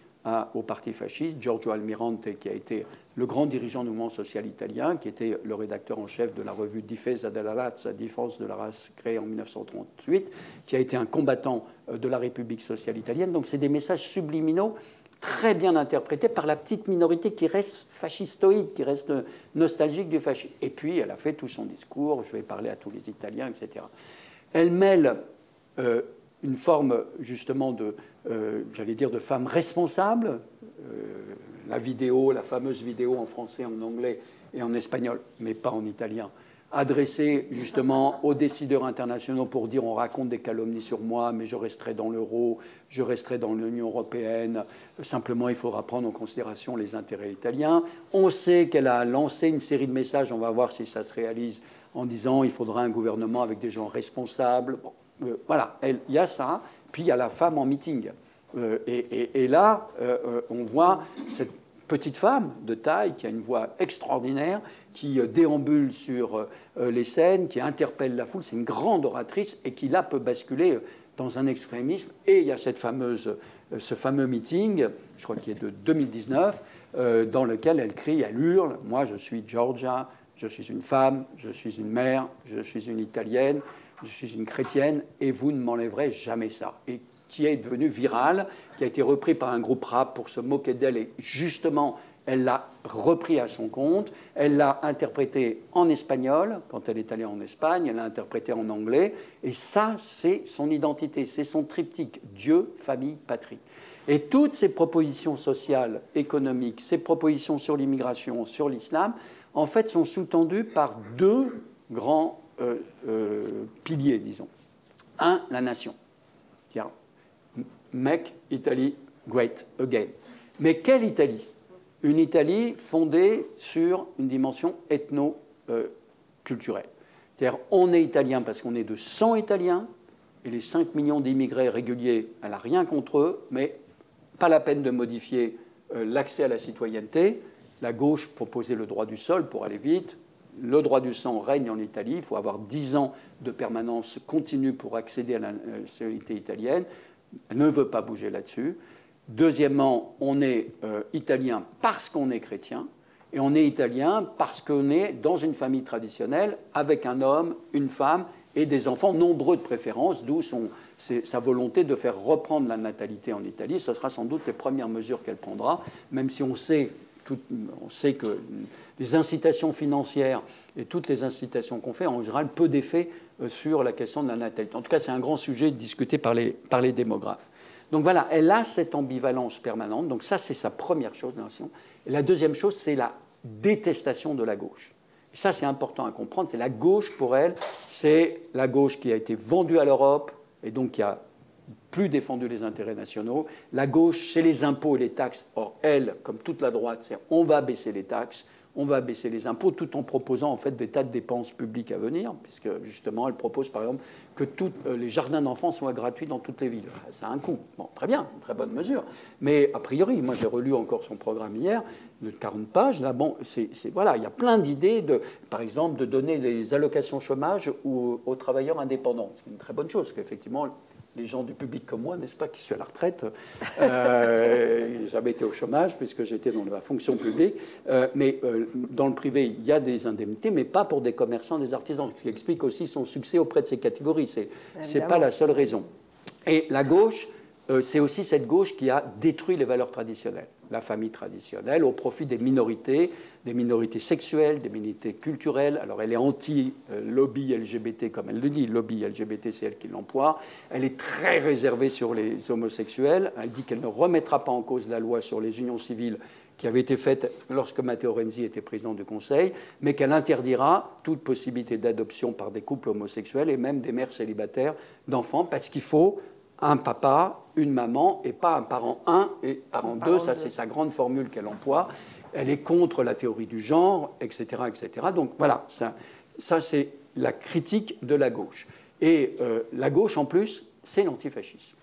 au parti fasciste, Giorgio Almirante, qui a été le grand dirigeant du mouvement social italien, qui était le rédacteur en chef de la revue Difesa della Razza, Défense de la race, créée en 1938, qui a été un combattant euh, de la République sociale italienne. Donc c'est des messages subliminaux très bien interprétés par la petite minorité qui reste fascistoïde, qui reste nostalgique du fascisme. Et puis elle a fait tout son discours, je vais parler à tous les Italiens, etc. Elle mêle euh, une forme justement de, euh, j'allais dire, de femme responsable la vidéo, la fameuse vidéo en français, en anglais et en espagnol, mais pas en italien, adressée justement aux décideurs internationaux pour dire on raconte des calomnies sur moi, mais je resterai dans l'euro, je resterai dans l'Union européenne, simplement il faudra prendre en considération les intérêts italiens. On sait qu'elle a lancé une série de messages, on va voir si ça se réalise, en disant il faudra un gouvernement avec des gens responsables. Euh, voilà, il y a ça, puis il y a la femme en meeting. Euh, et, là, euh, on voit cette petite femme de taille qui a une voix extraordinaire, qui déambule sur les scènes, qui interpelle la foule. C'est une grande oratrice et qui là peut basculer dans un extrémisme. Et il y a cette fameuse, ce fameux meeting, je crois qu'il est de 2019, dans lequel elle crie, elle hurle Moi, je suis Georgia, je suis une femme, je suis une mère, je suis une italienne, je suis une chrétienne, et vous ne m'enlèverez jamais ça. Qui est devenu viral, qui a été repris par un groupe rap pour se moquer d'elle. Et justement, elle l'a repris à son compte, elle l'a interprété en espagnol, quand elle est allée en Espagne, elle l'a interprété en anglais, et ça, c'est son identité, c'est son triptyque, Dieu, famille, patrie. Et toutes ces propositions sociales, économiques, ces propositions sur l'immigration, sur l'islam, en fait, sont sous-tendues par deux grands euh, euh, piliers, disons. Un, la nation. Make Italy great again. Mais quelle Italie? Une Italie fondée sur une dimension ethno-culturelle. C'est-à-dire, on est italien parce qu'on est de 100 Italiens, et les 5 millions d'immigrés réguliers, elle n'a rien contre eux, mais pas la peine de modifier euh, l'accès à la citoyenneté. La gauche proposait le droit du sol pour aller vite. Le droit du sang règne en Italie. Il faut avoir 10 ans de permanence continue pour accéder à la citoyenneté italienne. Ne veut pas bouger là-dessus. Deuxièmement, on est euh, italien parce qu'on est chrétien. Et on est italien parce qu'on est dans une famille traditionnelle avec un homme, une femme et des enfants nombreux de préférence, d'où sa volonté de faire reprendre la natalité en Italie. Ce sera sans doute les premières mesures qu'elle prendra, même si on sait, on sait que les incitations financières et toutes les incitations qu'on fait ont en général peu d'effet euh, sur la question de la natalité. En tout cas, c'est un grand sujet discuté par les, par les démographes. Donc voilà, elle a cette ambivalence permanente. Donc ça, c'est sa première chose, Et la deuxième chose, c'est la détestation de la gauche ça, c'est important à comprendre. C'est la gauche pour elle, c'est la gauche qui a été vendue à l'Europe et donc qui a plus défendu les intérêts nationaux. La gauche, c'est les impôts et les taxes. Or, elle, comme toute la droite, c'est on va baisser les taxes on va baisser les impôts tout en proposant en fait des tas de dépenses publiques à venir, puisque justement elle propose par exemple que tous euh, les jardins d'enfants soient gratuits dans toutes les villes. Ça a un coût. Bon, très bien, très bonne mesure. Mais a priori, moi j'ai relu encore son programme hier, de 40 pages. Là, bon, c'est, voilà, il y a plein d'idées de, par exemple, de donner des allocations chômage aux, aux travailleurs indépendants. C'est une très bonne chose, parce qu'effectivement, les gens du public comme moi, n'est-ce pas, qui suis à la retraite. Euh, J'avais été au chômage puisque j'étais dans la fonction publique. Euh, mais euh, dans le privé, il y a des indemnités, mais pas pour des commerçants, des artisans, ce qui explique aussi son succès auprès de ces catégories. Ce n'est pas la seule raison. Et la gauche, euh, c'est aussi cette gauche qui a détruit les valeurs traditionnelles la famille traditionnelle au profit des minorités, des minorités sexuelles, des minorités culturelles. Alors elle est anti-lobby LGBT, comme elle le dit, lobby LGBT, c'est elle qui l'emploie. Elle est très réservée sur les homosexuels. Elle dit qu'elle ne remettra pas en cause la loi sur les unions civiles qui avait été faite lorsque Matteo Renzi était président du Conseil, mais qu'elle interdira toute possibilité d'adoption par des couples homosexuels et même des mères célibataires d'enfants, parce qu'il faut un papa, une maman, et pas un parent 1 et parent 2. Ça, c'est sa grande formule qu'elle emploie. Elle est contre la théorie du genre, etc. etc. Donc voilà, ça, ça c'est la critique de la gauche. Et euh, la gauche, en plus, c'est l'antifascisme.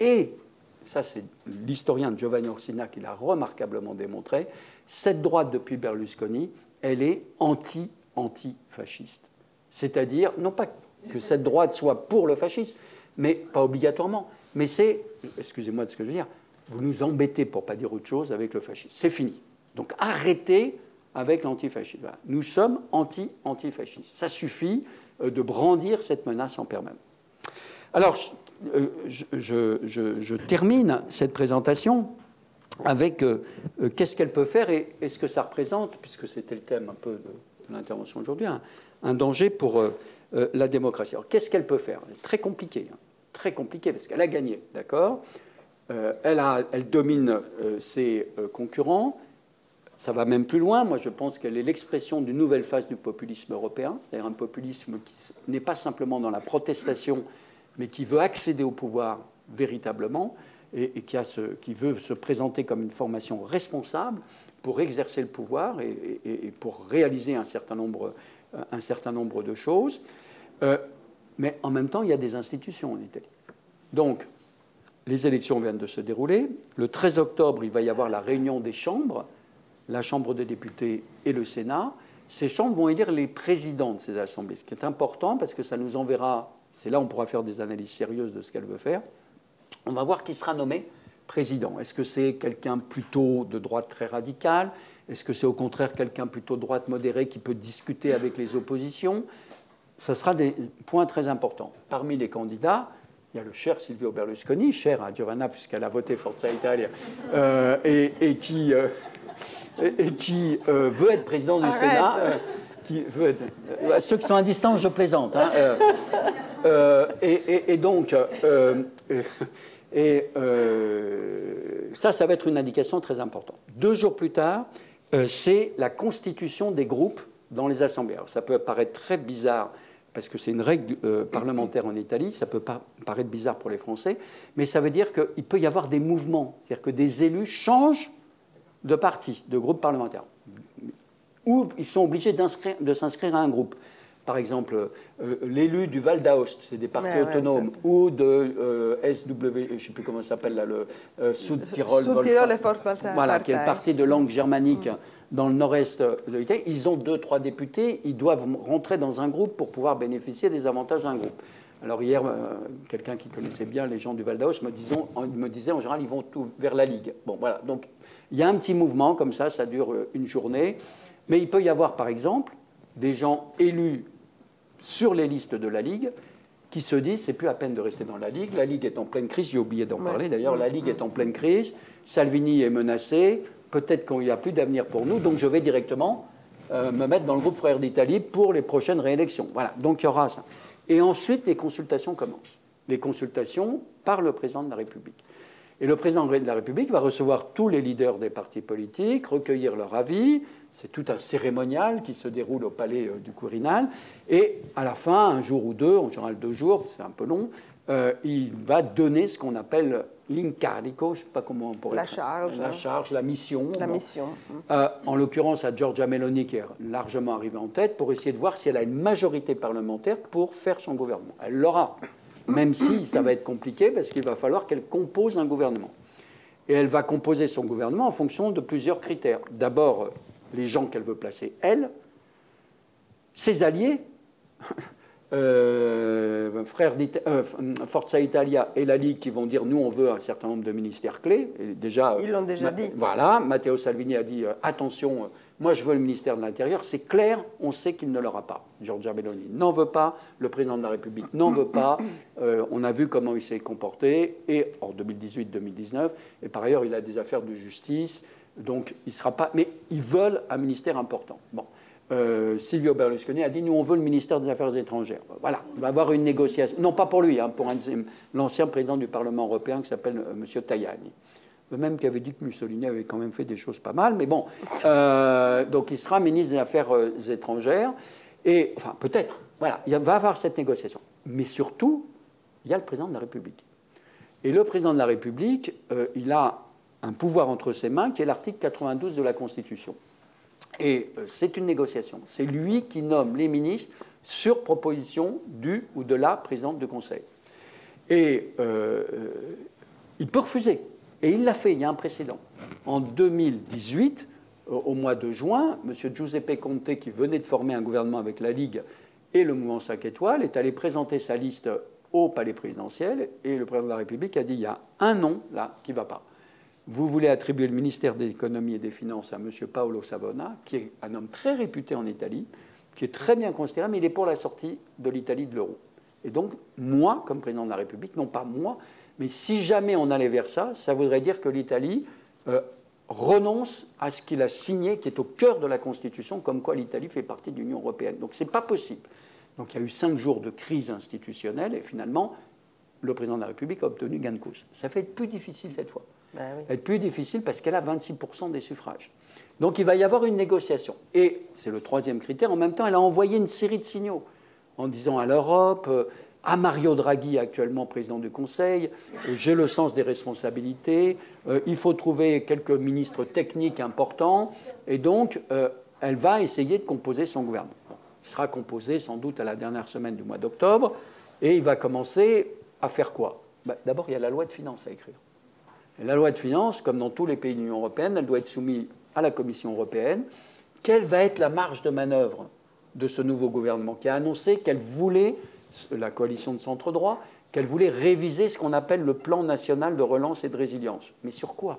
Et, ça c'est l'historien Giovanni Orsina qui l'a remarquablement démontré, cette droite depuis Berlusconi, elle est anti-antifasciste. C'est-à-dire, non pas que cette droite soit pour le fascisme, mais pas obligatoirement. Mais c'est, excusez-moi de ce que je veux dire, vous nous embêtez, pour pas dire autre chose, avec le fascisme. C'est fini. Donc arrêtez avec l'antifascisme. Nous sommes anti-antifascistes. Ça suffit euh, de brandir cette menace en permanence. Alors, euh, je, termine cette présentation avec euh, qu'est-ce qu'elle peut faire et, ce que ça représente, puisque c'était le thème un peu de, l'intervention aujourd'hui, un, danger pour la démocratie. Alors, qu'est-ce qu'elle peut faire? Très compliqué. Hein très compliqué parce qu'elle a gagné, d'accord euh, elle, elle, domine euh, ses euh, concurrents. Ça va même plus loin. Moi, je pense qu'elle est l'expression d'une nouvelle phase du populisme européen, c'est-à-dire un populisme qui n'est pas simplement dans la protestation, mais qui veut accéder au pouvoir véritablement et, qui, a ce, qui, veut se présenter comme une formation responsable pour exercer le pouvoir et, et pour réaliser un certain nombre, un certain nombre de choses. Mais en même temps, il y a des institutions en Italie. Donc, les élections viennent de se dérouler. Le 13 octobre, il va y avoir la réunion des chambres, la Chambre des députés et le Sénat. Ces chambres vont élire les présidents de ces assemblées, ce qui est important parce que ça nous enverra, c'est là où on pourra faire des analyses sérieuses de ce qu'elle veut faire. On va voir qui sera nommé président. Est-ce que c'est quelqu'un plutôt de droite très radicale? Est-ce que c'est au contraire quelqu'un plutôt de droite modérée qui peut discuter avec les oppositions? Ce sera des points très importants. Parmi les candidats, il y a le cher Silvio Berlusconi, cher à Giovanna puisqu'elle a voté Forza Italia, euh, et, qui, euh, et, qui veut être président du Sénat. qui veut être, ceux qui sont à distance, je plaisante. Hein, et, et, donc, et ça, ça va être une indication très importante. Deux jours plus tard, c'est la constitution des groupes dans les assemblées. Alors, ça peut paraître très bizarre parce que c'est une règle euh, parlementaire en Italie, ça peut pas paraître bizarre pour les Français, mais ça veut dire qu'il peut y avoir des mouvements, c'est-à-dire que des élus changent de parti, de groupe parlementaire, ou ils sont obligés de s'inscrire à un groupe. Par exemple, euh, l'élu du Val d'Aoste, c'est des partis autonomes, ou de euh, SW, je ne sais plus comment ça s'appelle là, le Sud-Tirol, voilà, qui est le parti de langue germanique dans le nord-est de l'Italie, ils ont deux, trois députés, ils doivent rentrer dans un groupe pour pouvoir bénéficier des avantages d'un groupe. Alors hier, euh, quelqu'un qui connaissait bien les gens du Val d'Aoste me, me, disait en général ils vont tout vers la Ligue. Bon voilà, donc il y a un petit mouvement comme ça, ça dure euh, une journée, mais il peut y avoir par exemple des gens élus sur les listes de la Ligue qui se disent c'est plus à peine de rester dans la Ligue, la Ligue est en pleine crise, j'ai oublié d'en parler d'ailleurs, la Ligue est en pleine crise, Salvini est menacé, peut-être qu'il n'y a plus d'avenir pour nous, donc je vais directement euh, me mettre dans le groupe Frères d'Italie pour les prochaines réélections. Voilà, donc il y aura ça. Et ensuite, les consultations commencent. Les consultations par le président de la République. Et le président de la République va recevoir tous les leaders des partis politiques, recueillir leur avis. C'est tout un cérémonial qui se déroule au palais euh, du Quirinal. Et à la fin, un jour ou deux, en général deux jours, c'est un peu long, euh, il va donner ce qu'on appelle l'incarico, je ne sais pas comment on pourrait la charge, la charge, la mission. La mission. Euh, en l'occurrence à Giorgia Meloni qui est largement arrivée en tête pour essayer de voir si elle a une majorité parlementaire pour faire son gouvernement. Elle l'aura, même si ça va être compliqué parce qu'il va falloir qu'elle compose un gouvernement. Et elle va composer son gouvernement en fonction de plusieurs critères. D'abord, les gens qu'elle veut placer, elle, ses alliés. Euh, frères euh, Forza Italia et la Ligue qui vont dire nous on veut un certain nombre de ministères clés. Et déjà, Ils l'ont déjà dit. Voilà, Matteo Salvini a dit euh, attention, euh, moi je veux le ministère de l'Intérieur. C'est clair, on sait qu'il ne l'aura pas. Giorgia Meloni n'en veut pas, le président de la République n'en veut pas. on a vu comment il s'est comporté et en 2018-2019. Et par ailleurs, il a des affaires de justice. Donc, il ne sera pas. Mais ils veulent un ministère important. Bon. Euh, Silvio Berlusconi a dit nous on veut le ministère des Affaires étrangères. Voilà, il va avoir une négociation. Non pas pour lui, hein, pour l'ancien président du Parlement européen qui s'appelle euh, M. Tajani. Le même qui avait dit que Mussolini avait quand même fait des choses pas mal, mais bon. Euh, donc il sera ministre des Affaires étrangères. Et, enfin, peut-être. Voilà, il va y avoir cette négociation. Mais surtout, il y a le président de la République. Et le président de la République, il a un pouvoir entre ses mains qui est l'article 92 de la Constitution. Et euh, c'est une négociation. C'est lui qui nomme les ministres sur proposition du ou de la présidente du Conseil. Et euh, euh, il peut refuser. Et il l'a fait, il y a un précédent. En 2018, au mois de juin, M. Giuseppe Conte, qui venait de former un gouvernement avec la Ligue et le mouvement 5 étoiles, est allé présenter sa liste au palais présidentiel et le président de la République a dit il y a un nom là qui ne va pas vous voulez attribuer le ministère de l'économie et des finances à M. Paolo Savona, qui est un homme très réputé en Italie, qui est très bien considéré, mais il est pour la sortie de l'Italie de l'euro. Et donc, moi, comme président de la République, non pas moi, mais si jamais on allait vers ça, ça voudrait dire que l'Italie euh, renonce à ce qu'il a signé, qui est au cœur de la Constitution, comme quoi l'Italie fait partie de l'Union européenne. Donc, ce n'est pas possible. Donc, il y a eu cinq jours de crise institutionnelle, et finalement, le président de la République a obtenu gain de cause. Ça fait être plus difficile cette fois. Ben être plus difficile parce qu'elle a 26% des suffrages. Donc il va y avoir une négociation. Et c'est le troisième critère. En même temps, elle a envoyé une série de signaux en disant à l'Europe, euh, à Mario Draghi, actuellement président du Conseil, euh, j'ai le sens des responsabilités, euh, il faut trouver quelques ministres techniques importants, et donc elle va essayer de composer son gouvernement. il sera composé sans doute à la dernière semaine du mois d'octobre, et il va commencer à faire quoi? Bah, D'abord, il y a la loi de finances à écrire la loi de finances, comme dans tous les pays de l'Union européenne, elle doit être soumise à la Commission européenne. Quelle va être la marge de manœuvre de ce nouveau gouvernement qui a annoncé qu'elle voulait, la coalition de centre droit, qu'elle voulait réviser ce qu'on appelle le plan national de relance et de résilience? Mais sur quoi?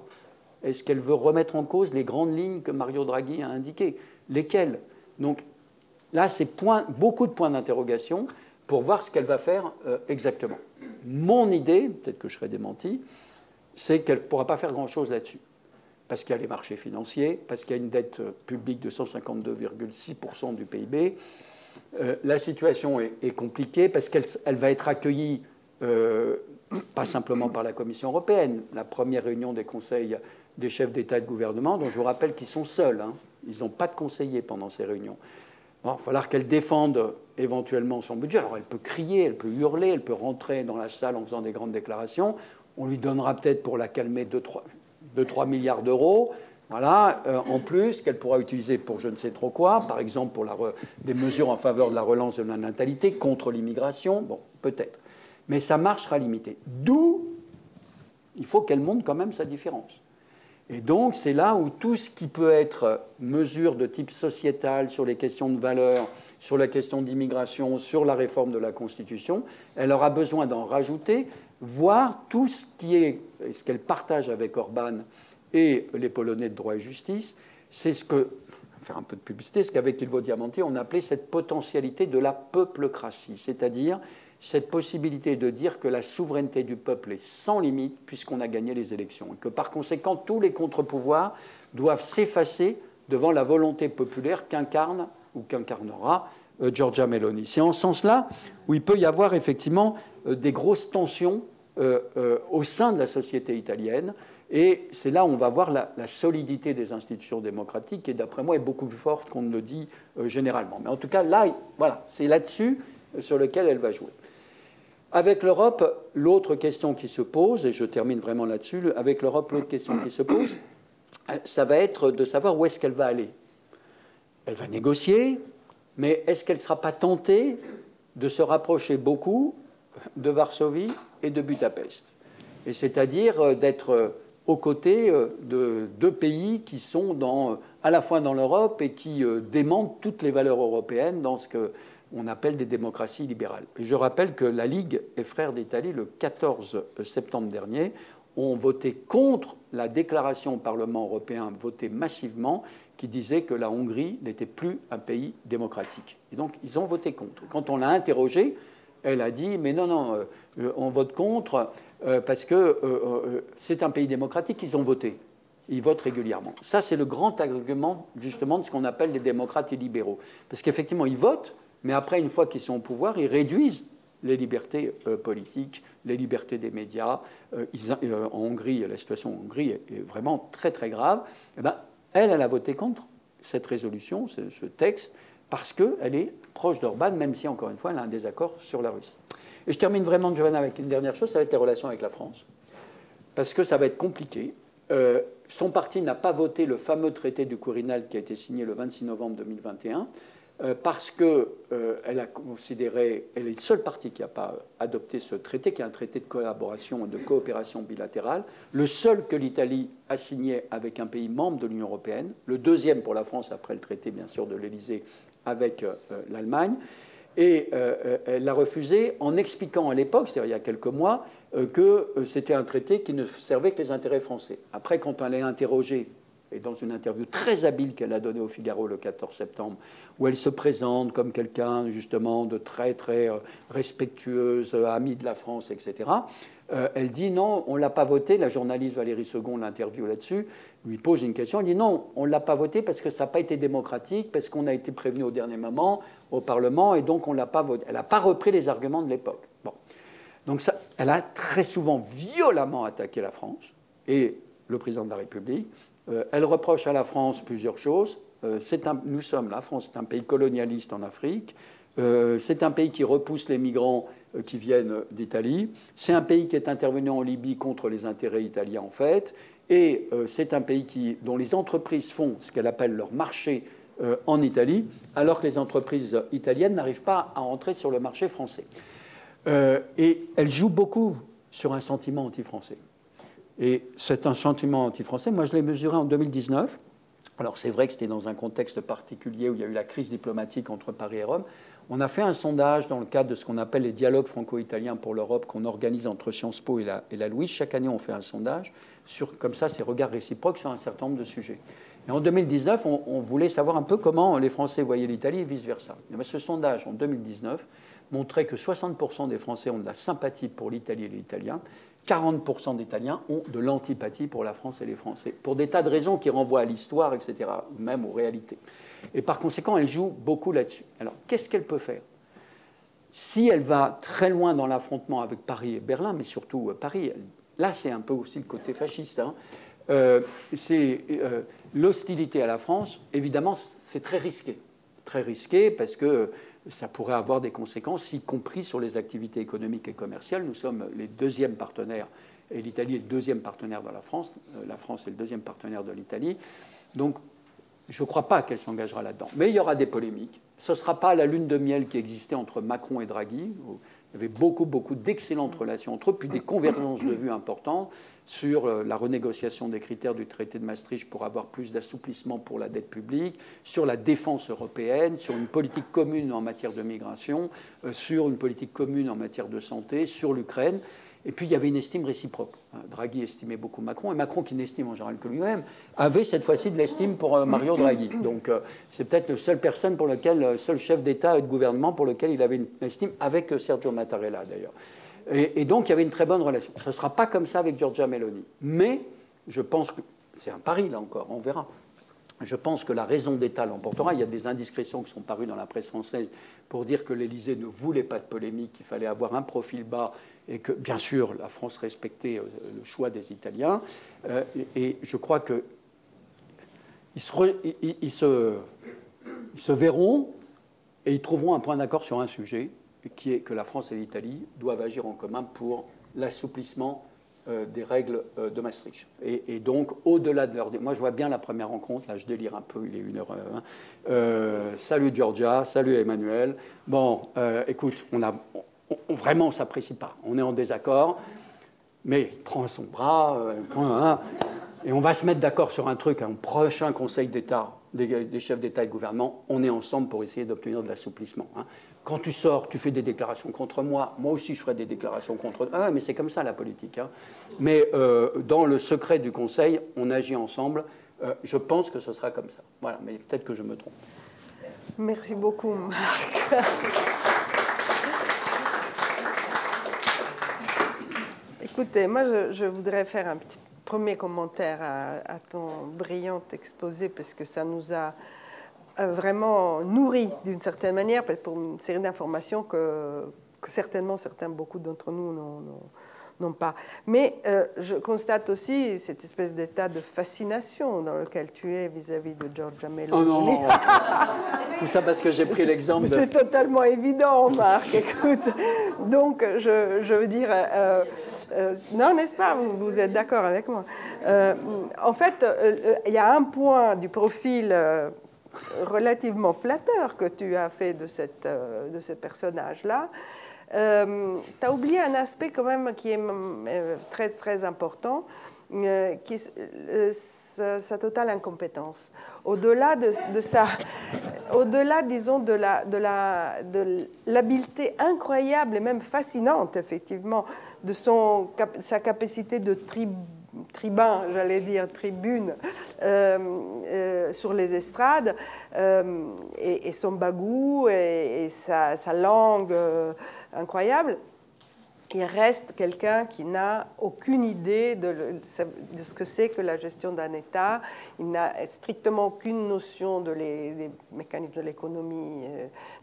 Est-ce qu'elle veut remettre en cause les grandes lignes que Mario Draghi a indiquées? Lesquelles? Donc là, c'est beaucoup de points d'interrogation pour voir ce qu'elle va faire euh, exactement. Mon idée, peut-être que je serai démenti, c'est qu'elle ne pourra pas faire grand-chose là-dessus. parce qu'il y a les marchés financiers, parce qu'il y a une dette publique de 152,6% du PIB. Euh, la situation est, compliquée parce qu'elle va être accueillie euh, pas simplement par la Commission européenne. La première réunion des conseils des chefs d'État et de gouvernement, dont je vous rappelle qu'ils sont seuls. Hein. Ils n'ont pas de conseillers pendant ces réunions. il va falloir qu'elle défende éventuellement son budget. Alors elle peut crier, elle peut hurler, elle peut rentrer dans la salle en faisant des grandes déclarations. On lui donnera peut-être pour la calmer 2-3 milliards d'euros. Voilà, euh, en plus, qu'elle pourra utiliser pour je ne sais trop quoi, par exemple pour des mesures en faveur de la relance de la natalité, contre l'immigration, bon, peut-être. Mais sa marche sera limitée. D'où il faut qu'elle montre quand même sa différence. Et donc, c'est là où tout ce qui peut être mesure de type sociétal sur les questions de valeur, sur la question d'immigration, sur la réforme de la Constitution, elle aura besoin d'en rajouter, voire tout ce qu'elle partage avec Orban et les Polonais de droit et justice, c'est ce que, faire un peu de publicité, ce qu'avec Ilvo Diamanti on appelait cette potentialité de la peuplecratie, c'est-à-dire cette possibilité de dire que la souveraineté du peuple est sans limite puisqu'on a gagné les élections et que par conséquent tous les contre-pouvoirs doivent s'effacer devant la volonté populaire qu'incarne ou qu'incarnera Giorgia Meloni. C'est en ce sens-là où il peut y avoir effectivement euh, des grosses tensions euh, au sein de la société italienne et c'est là où on va voir la, solidité des institutions démocratiques, qui, d'après moi, est beaucoup plus forte qu'on ne le dit euh, généralement. Mais en tout cas, là, voilà, c'est là-dessus euh, sur lequel elle va jouer. Avec l'Europe, l'autre question qui se pose, et je termine vraiment là-dessus, avec l'Europe, l'autre question qui se pose, euh, ça va être de savoir où est-ce qu'elle va aller. Elle va négocier, mais est-ce qu'elle ne sera pas tentée de se rapprocher beaucoup de Varsovie et de Budapest? Et c'est-à-dire d'être aux côtés euh, de deux pays qui sont euh, à la fois dans l'Europe et qui euh, démentent toutes les valeurs européennes dans ce qu'on appelle des démocraties libérales. Je rappelle que la Ligue et Frères d'Italie, le 14 septembre dernier, ont voté contre la déclaration au Parlement européen, votée massivement, qui disait que la Hongrie n'était plus un pays démocratique. Et donc, ils ont voté contre. Quand on l'a interrogé, elle a dit, mais non, non, on vote contre euh, parce que euh, euh, c'est un pays démocratique, ils ont voté. Ils votent régulièrement. Ça, c'est le grand argument, justement, de ce qu'on appelle les démocrates et libéraux. Parce qu'effectivement, ils votent, mais après, une fois qu'ils sont au pouvoir, ils réduisent les libertés politiques, les libertés des médias. en Hongrie, la situation en Hongrie est, vraiment très, très grave. Eh ben, elle, elle a voté contre cette résolution, ce, texte, parce qu'elle est proche d'Orban, même si, encore une fois, elle a un désaccord sur la Russie. Et je termine vraiment, Giovanna, avec une dernière chose, ça va être les relations avec la France. Parce que ça va être compliqué. Euh, son parti n'a pas voté le fameux traité du Quirinal qui a été signé le 26 novembre 2021, euh, parce qu'elle euh, a considéré, elle est le seul parti qui n'a pas adopté ce traité, qui est un traité de collaboration et de coopération bilatérale, le seul que l'Italie a signé avec un pays membre de l'Union européenne, le deuxième pour la France après le traité, bien sûr, de l'Élysée avec l'Allemagne. Et euh, euh, elle l'a refusé en expliquant à l'époque, c'est-à-dire il y a quelques mois, euh, que c'était un traité qui ne servait que les intérêts français. Après, quand on l'a interrogée, et dans une interview très habile qu'elle a donnée au Figaro le 14 septembre, où elle se présente comme quelqu'un justement de très très respectueuse, amie de la France, etc. elle dit non, on ne l'a pas voté. La journaliste Valérie Second l'interview là-dessus lui pose une question. Elle dit non, on ne l'a pas voté parce que ça n'a pas été démocratique, parce qu'on a été prévenu au dernier moment au Parlement et donc on l'a pas voté. Elle n'a pas repris les arguments de l'époque. Bon. Donc ça, elle a très souvent violemment attaqué la France et le président de la République. Euh, elle reproche à la France plusieurs choses. Euh, nous sommes, la France est un pays colonialiste en Afrique. Euh, c'est un pays qui repousse les migrants qui viennent d'Italie. C'est un pays qui est intervenu en Libye contre les intérêts italiens en fait. Et c'est un pays qui, dont les entreprises font ce qu'elles appellent leur marché en Italie, alors que les entreprises italiennes n'arrivent pas à entrer sur le marché français. Et elles jouent beaucoup sur un sentiment anti-français. Et c'est un sentiment anti-français. Moi, je l'ai mesuré en 2019. Alors, c'est vrai que c'était dans un contexte particulier où il y a eu la crise diplomatique entre Paris et Rome. On a fait un sondage dans le cadre de ce qu'on appelle les dialogues franco-italiens pour l'Europe qu'on organise entre Sciences Po et la, Louise. Chaque année, on fait un sondage sur, comme ça, ces regards réciproques sur un certain nombre de sujets. Et en 2019, on, voulait savoir un peu comment les Français voyaient l'Italie et vice-versa. ce sondage, en 2019, montrait que 60% des Français ont de la sympathie pour l'Italie et les Italiens, 40% d'Italiens ont de l'antipathie pour la France et les Français, pour des tas de raisons qui renvoient à l'histoire, etc., ou même aux réalités. Et par conséquent, elle joue beaucoup là-dessus. Alors, qu'est-ce qu'elle peut faire? Si elle va très loin dans l'affrontement avec Paris et Berlin, mais surtout euh, Paris, là, c'est un peu aussi le côté fasciste. Hein, euh, c'est euh, l'hostilité à la France, évidemment, c'est très risqué. Très risqué parce que ça pourrait avoir des conséquences, y compris sur les activités économiques et commerciales. Nous sommes les deuxièmes partenaires, et l'Italie est le deuxième partenaire de la France. Euh, la France est le deuxième partenaire de l'Italie. Donc, je ne crois pas qu'elle s'engagera là-dedans. Mais il y aura des polémiques. Ce ne sera pas la lune de miel qui existait entre Macron et Draghi. Il y avait beaucoup, beaucoup d'excellentes relations entre eux, puis des convergences de vues importantes sur euh, la renégociation des critères du traité de Maastricht pour avoir plus d'assouplissement pour la dette publique, sur la défense européenne, sur une politique commune en matière de migration, euh, sur une politique commune en matière de santé, sur l'Ukraine. Et puis il y avait une estime réciproque. Hein, Draghi estimait beaucoup Macron, et Macron, qui n'estime en général que lui-même, avait cette fois-ci de l'estime pour euh, Mario Draghi. Donc c'est peut-être la seule personne pour le seul chef d'État et de gouvernement pour lequel il avait une estime, avec Sergio Mattarella d'ailleurs. Et, donc il y avait une très bonne relation. Ce ne sera pas comme ça avec Giorgia Meloni. Mais je pense que c'est un pari là encore, on verra. Je pense que la raison d'État l'emportera. Il y a des indiscrétions qui sont parues dans la presse française pour dire que l'Élysée ne voulait pas de polémique, qu'il fallait avoir un profil bas et que, bien sûr, la France respectait euh, le choix des Italiens. Euh, et je crois se, ils se, verront et ils trouveront un point d'accord sur un sujet qui est que la France et l'Italie doivent agir en commun pour l'assouplissement euh, des règles de Maastricht. Et, donc, au-delà de leur... Moi, je vois bien la première rencontre, là, je délire un peu, il est une heure... Euh, salut Georgia, salut Emmanuel. Bon, écoute, on a... vraiment, on ne s'apprécie pas. On est en désaccord, mais il prend son bras, et on va se mettre d'accord sur un truc, un prochain Conseil d'État des, chefs d'État et de gouvernement, on est ensemble pour essayer d'obtenir de l'assouplissement. Hein. Quand tu sors, tu fais des déclarations contre moi, moi aussi je ferai des déclarations contre... Ah, mais c'est comme ça la politique. Hein. Mais euh, dans le secret du Conseil, on agit ensemble. Euh, je pense que ce sera comme ça. Voilà, mais peut-être que je me trompe. Merci beaucoup, Marc. Écoutez, moi je, voudrais faire un petit premier commentaire à, ton brillant exposé parce que ça nous a vraiment nourri d'une certaine manière pour une série d'informations que, que, certainement certains, beaucoup d'entre nous n'ont non pas. Mais euh, je constate aussi cette espèce d'état de fascination dans lequel tu es vis-à-vis de Georgia Meloni. Oh non Tout ça parce que j'ai pris l'exemple. C'est totalement évident, Marc. Écoute, donc je, je veux dire, euh, euh, non, n'est-ce pas? Vous, êtes d'accord avec moi. en fait, il y a un point du profil relativement flatteur que tu as fait de, cette, de ce personnage-là, euh, tu as oublié un aspect quand même qui est euh, très très important, euh, qui est sa, totale incompétence. Au-delà de, de au-delà, disons, de la, de la, de l'habileté incroyable et même fascinante, effectivement, de son, sa capacité de tribu tribun, j'allais dire tribune, euh, euh, sur les estrades, euh, et, son bagou et, sa, langue incroyable, il reste quelqu'un qui n'a aucune idée de, ce que c'est que la gestion d'un État, il n'a strictement aucune notion de les, des mécanismes de l'économie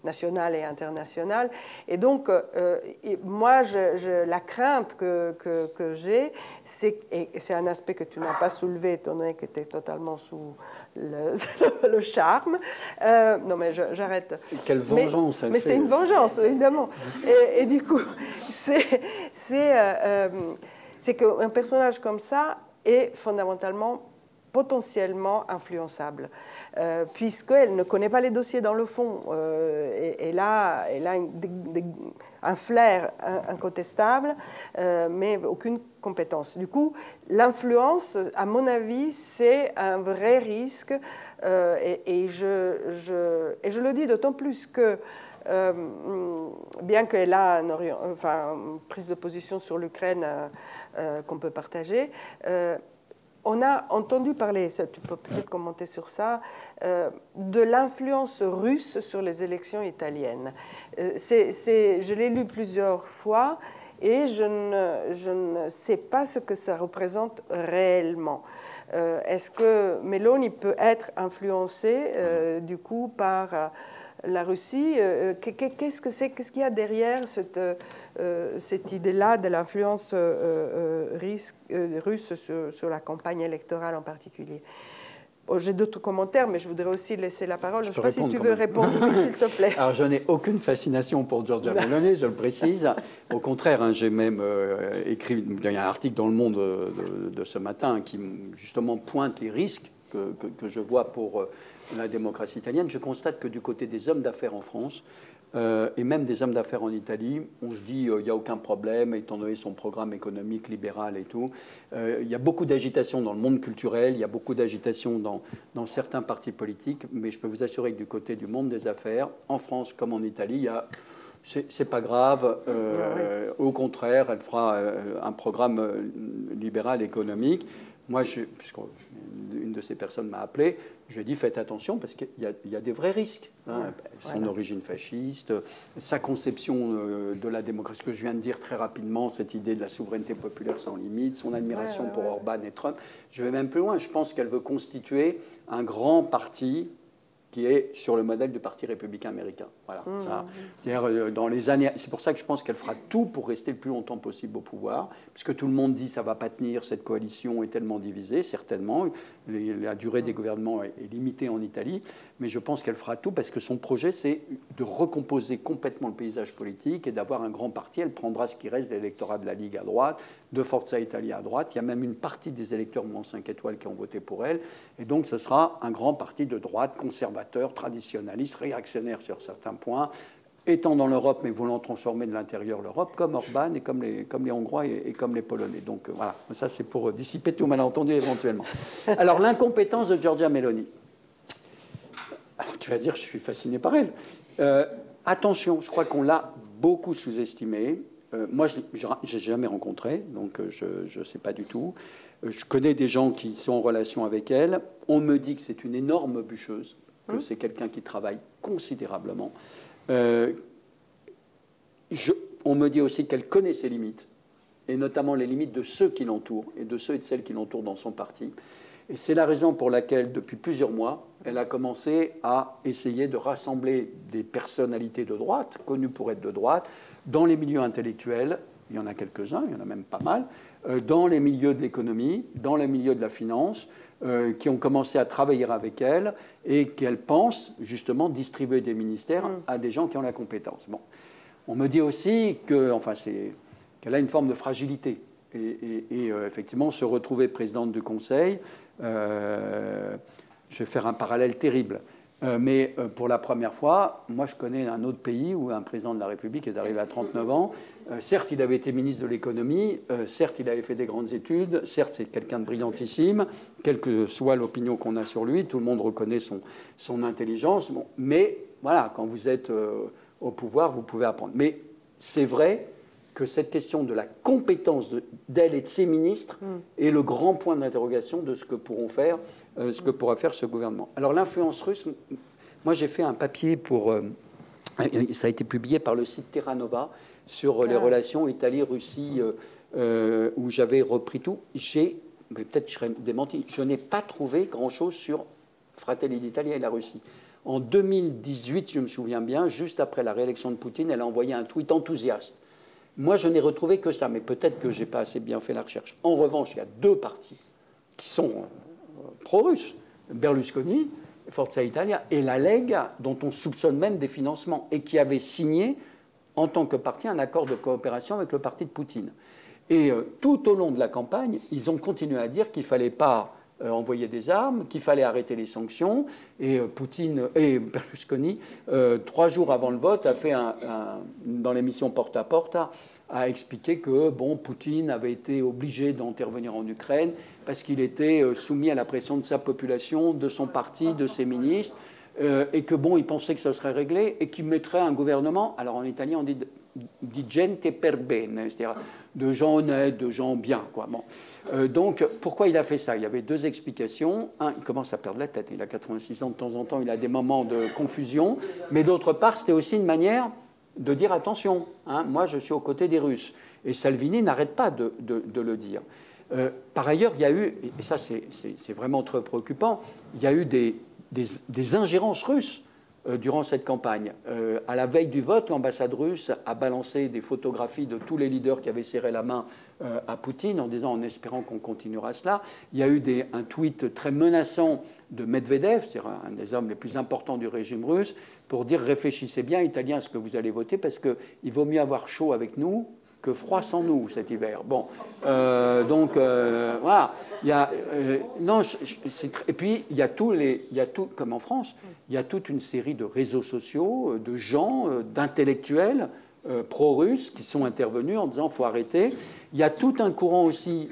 nationale et internationale. Et donc, euh, moi, la crainte que, que, j'ai, c'est, c'est un aspect que tu n'as pas soulevé, étant donné que tu es totalement sous le, le charme. Euh, non, mais j'arrête. Quelle vengeance Mais, mais c'est une vengeance, évidemment. Et, du coup, c'est, c'est, euh, c'est qu'un personnage comme ça est fondamentalement potentiellement influençable, euh, puisqu'elle ne connaît pas les dossiers dans le fond. Euh, elle a un flair incontestable, euh, mais aucune compétence. Du coup, l'influence, à mon avis, c'est un vrai risque, et, je, je, et je le dis d'autant plus que bien qu'elle a une prise de position sur l'Ukraine qu'on peut partager, on a entendu parler, tu peux peut-être commenter sur ça, euh, de l'influence russe sur les élections italiennes. Euh, je l'ai lu plusieurs fois et je ne, sais pas ce que ça représente réellement. Est-ce que Meloni peut être influencé du coup par la Russie? Euh, euh, qu'est-ce que c'est Qu'est-ce qu'il y a derrière cette, euh, cette idée-là de l'influence russe sur, la campagne électorale en particulier J'ai d'autres commentaires, mais je voudrais aussi laisser la parole. Je ne sais pas si tu veux répondre, s'il te plaît. Alors, je n'ai aucune fascination pour Giorgia Meloni, je le précise. Au contraire, hein, j'ai même écrit, il y a un article dans Le Monde de ce matin qui justement pointe les risques que, je vois pour euh, la démocratie italienne, je constate que du côté des hommes d'affaires en France, euh, et même des hommes d'affaires en Italie, on se dit il euh, n'y a aucun problème, étant donné son programme économique libéral et tout. Il y a beaucoup d'agitation dans le monde culturel, il y a beaucoup d'agitation dans, dans, certains partis politiques, mais je peux vous assurer que du côté du monde des affaires, en France comme en Italie, il y a c'est pas grave. Au contraire, elle fera un programme libéral économique. Moi, je, une de ces personnes m'a appelé, je lui ai dit faites attention parce qu'il y, a des vrais risques. Hein. Son origine fasciste, sa conception euh, de la démocratie, ce que je viens de dire très rapidement, cette idée de la souveraineté populaire sans limite, son admiration pour Orban et Trump. Je vais même plus loin, je pense qu'elle veut constituer un grand parti qui est sur le modèle du Parti républicain américain. Voilà, mmh. ça. C'est-à-dire, euh, dans les années, c'est pour ça que je pense qu'elle fera tout pour rester le plus longtemps possible au pouvoir, puisque tout le monde dit ça va pas tenir, cette coalition est tellement divisée, certainement. la durée des gouvernements est, limitée en Italie, mais je pense qu'elle fera tout parce que son projet, c'est de recomposer complètement le paysage politique et d'avoir un grand parti. Elle prendra ce qui reste de l'électorat de la Ligue à droite, de Forza Italia à droite. Il y a même une partie des électeurs Mouvement 5 étoiles qui ont voté pour elle, et donc ce sera un grand parti de droite conservateur traditionnaliste, réactionnaire sur certains points, étant dans l'Europe mais voulant transformer de l'intérieur l'Europe, comme Orban et comme les, Hongrois et, comme les Polonais. Donc euh, voilà, ça c'est pour euh, dissiper tout malentendu éventuellement. Alors l'incompétence de Giorgia Meloni. Tu vas dire, je suis fasciné par elle. Euh, attention, je crois qu'on l'a beaucoup sous-estimée. moi, je n'ai jamais rencontré, donc je ne sais pas du tout. Je connais des gens qui sont en relation avec elle. On me dit que c'est une énorme bûcheuse que c'est quelqu'un qui travaille considérablement. Euh, on me dit aussi qu'elle connaît ses limites, et notamment les limites de ceux qui l'entourent, et de ceux et de celles qui l'entourent dans son parti. Et c'est la raison pour laquelle, depuis plusieurs mois, elle a commencé à essayer de rassembler des personnalités de droite, connues pour être de droite, dans les milieux intellectuels, il y en a quelques-uns, il y en a même pas mal, euh, dans les milieux de l'économie, dans les milieux de la finance, euh, qui ont commencé à travailler avec elle et qu'elle pense justement distribuer des ministères mm. à des gens qui ont la compétence. Bon. On me dit aussi que, enfin, qu'elle a une forme de fragilité. Et, euh, effectivement, se retrouver présidente du Conseil, euh, je vais faire un parallèle terrible. Euh, mais euh, pour la première fois, moi je connais un autre pays où un président de la République est arrivé à 39 ans. Euh, certes, il avait été ministre de l'économie, certes, il avait fait des grandes études, certes, c'est quelqu'un de brillantissime, quelle que soit l'opinion qu'on a sur lui, tout le monde reconnaît son, son intelligence. mais voilà, quand vous êtes au pouvoir, vous pouvez apprendre. Mais c'est vrai que cette question de la compétence d'elle et de ses ministres mm. est le grand point d'interrogation de ce que pourront faire, euh, ce que pourra faire ce gouvernement. Alors l'influence russe, moi j'ai fait un papier pour, euh, ça a été publié par le site Terra Nova sur les ah. relations Italie-Russie, euh, où j'avais repris tout. J'ai, mais peut-être je serais démenti, je n'ai pas trouvé grand-chose sur Fratelli d'Italie et la Russie. En 2018, je me souviens bien, juste après la réélection de Poutine, elle a envoyé un tweet enthousiaste moi, je n'ai retrouvé que ça, mais peut-être que je n'ai pas assez bien fait la recherche. En revanche, il y a deux partis qui sont euh, pro-russes, Berlusconi, Forza Italia, et la Lega, dont on soupçonne même des financements, et qui avait signé, en tant que parti, un accord de coopération avec le parti de Poutine. Et euh, tout au long de la campagne, ils ont continué à dire qu'il ne fallait pas euh, envoyer des armes, qu'il fallait arrêter les sanctions. Et Poutine et Berlusconi, trois jours avant le vote, a fait un, dans l'émission Porte à Porte, a expliqué que bon, Poutine avait été obligé d'intervenir en Ukraine parce qu'il était euh, soumis à la pression de sa population, de son parti, de ses ministres, euh, et que bon, il pensait que ça serait réglé et qu'il mettrait un gouvernement. Alors en italien, on dit, dit gente per bene, c'est-à-dire de gens honnêtes, de gens bien. Quoi. Bon. Euh, donc, pourquoi il a fait ça? Il y avait deux explications. Un, il commence à perdre la tête. Il a 86 ans de temps en temps, il a des moments de confusion. Mais d'autre part, c'était aussi une manière de dire attention, hein, moi je suis aux côtés des Russes. Et Salvini n'arrête pas de, le dire. Euh, par ailleurs, il y a eu, et ça c'est vraiment très préoccupant, il y a eu des, ingérences russes durant cette campagne. Euh, à la veille du vote, l'ambassade russe a balancé des photographies de tous les leaders qui avaient serré la main euh, à Poutine en disant, en espérant qu'on continuera cela. Il y a eu un tweet très menaçant de Medvedev, c'est un des hommes les plus importants du régime russe, pour dire réfléchissez bien, Italiens, à ce que vous allez voter, parce qu'il vaut mieux avoir chaud avec nous que froid sans nous cet hiver. Bon, euh, donc euh, voilà. Euh, non, et puis il y a tous les, il y a tout, comme en France, il y a toute une série de réseaux sociaux, de gens, d'intellectuels pro-russes qui sont intervenus en disant faut arrêter. Il y a tout un courant aussi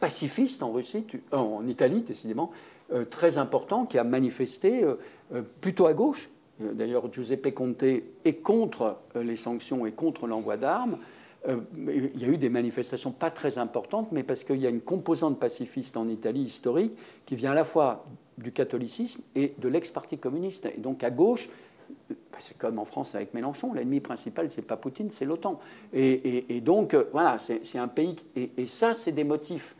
pacifiste en Russie, en Italie décidément, très important qui a manifesté plutôt à gauche d'ailleurs, Giuseppe Conte est contre euh, les sanctions et contre l'envoi d'armes. Euh, il y a eu des manifestations pas très importantes, mais parce qu'il y a une composante pacifiste en Italie historique qui vient à la fois du catholicisme et de l'ex-parti communiste. Et donc à gauche, c'est comme en France avec Mélenchon, l'ennemi principal, c'est pas Poutine, c'est l'OTAN. Et, donc, voilà, c'est un pays. et ça, c'est des motifs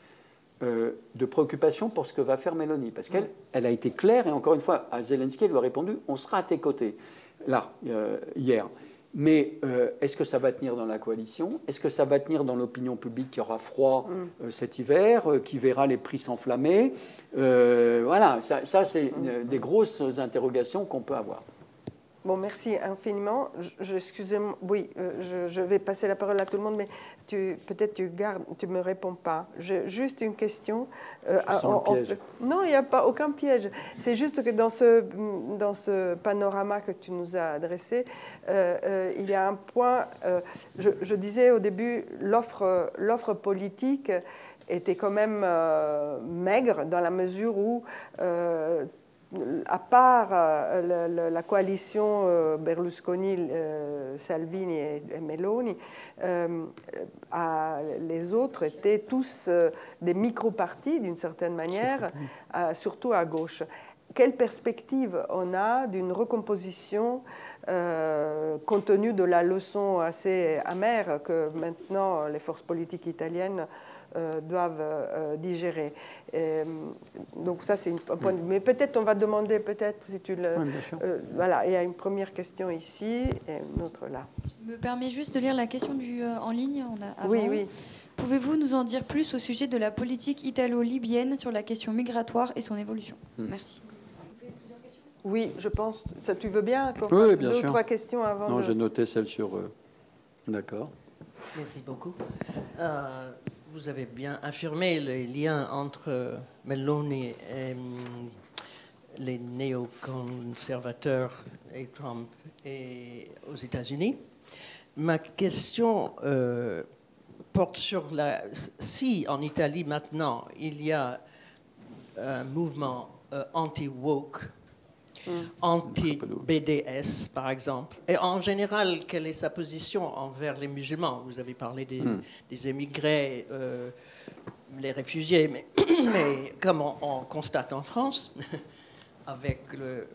euh, de préoccupation pour ce que va faire Mélanie. Parce qu'elle elle a été claire, et encore une fois, à Zelensky, elle lui a répondu on sera à tes côtés, là, euh, hier. Mais euh, est-ce que ça va tenir dans la coalition? Est-ce que ça va tenir dans l'opinion publique qui aura froid mm. cet hiver, qui verra les prix s'enflammer? Voilà, ça, ça c'est mm. des grosses interrogations qu'on peut avoir. Bon, merci infiniment. Je, excusez-moi, oui, euh, je, vais passer la parole à tout le monde, mais peut-être tu gardes, tu me réponds pas. juste une question. Euh, piège. non, il n'y a pas aucun piège. C'est juste que dans ce, dans ce panorama que tu nous as adressé, euh, il y a un point. Je, je, disais au début, l'offre, l'offre politique était quand même maigre dans la mesure où à part euh, la, coalition euh, Berlusconi-Salvini euh, et, Meloni, les autres étaient tous des micro-partis d'une certaine manière, surtout à gauche. Quelle perspective on a d'une recomposition compte tenu de la leçon assez amère que maintenant les forces politiques italiennes doivent euh, digérer. donc ça, c'est un point de vue. Mais peut-être on va demander, peut-être, si tu le... Euh, voilà, il y a une première question ici et une autre là. Je me permets juste de lire la question du, en ligne. On a Oui, oui. Pouvez-vous nous en dire plus au sujet de la politique italo-libyenne sur la question migratoire et son évolution? Hmm. Merci. Oui, je pense. Ça, tu veux bien qu'on oui, bien deux sûr. trois questions avant Non, j'ai noté celle sur. D'accord. Merci beaucoup vous avez bien affirmé le lien entre Meloni et hum, les néoconservateurs et Trump aux États-Unis. Ma question euh, porte sur la. Si en Italie maintenant il y a un mouvement euh, anti-woke anti-BDS, par exemple. Et en général, quelle est sa position envers les musulmans? Vous avez parlé des, hmm. émigrés, euh, les réfugiés, mais, mais comme on, constate en France, avec le,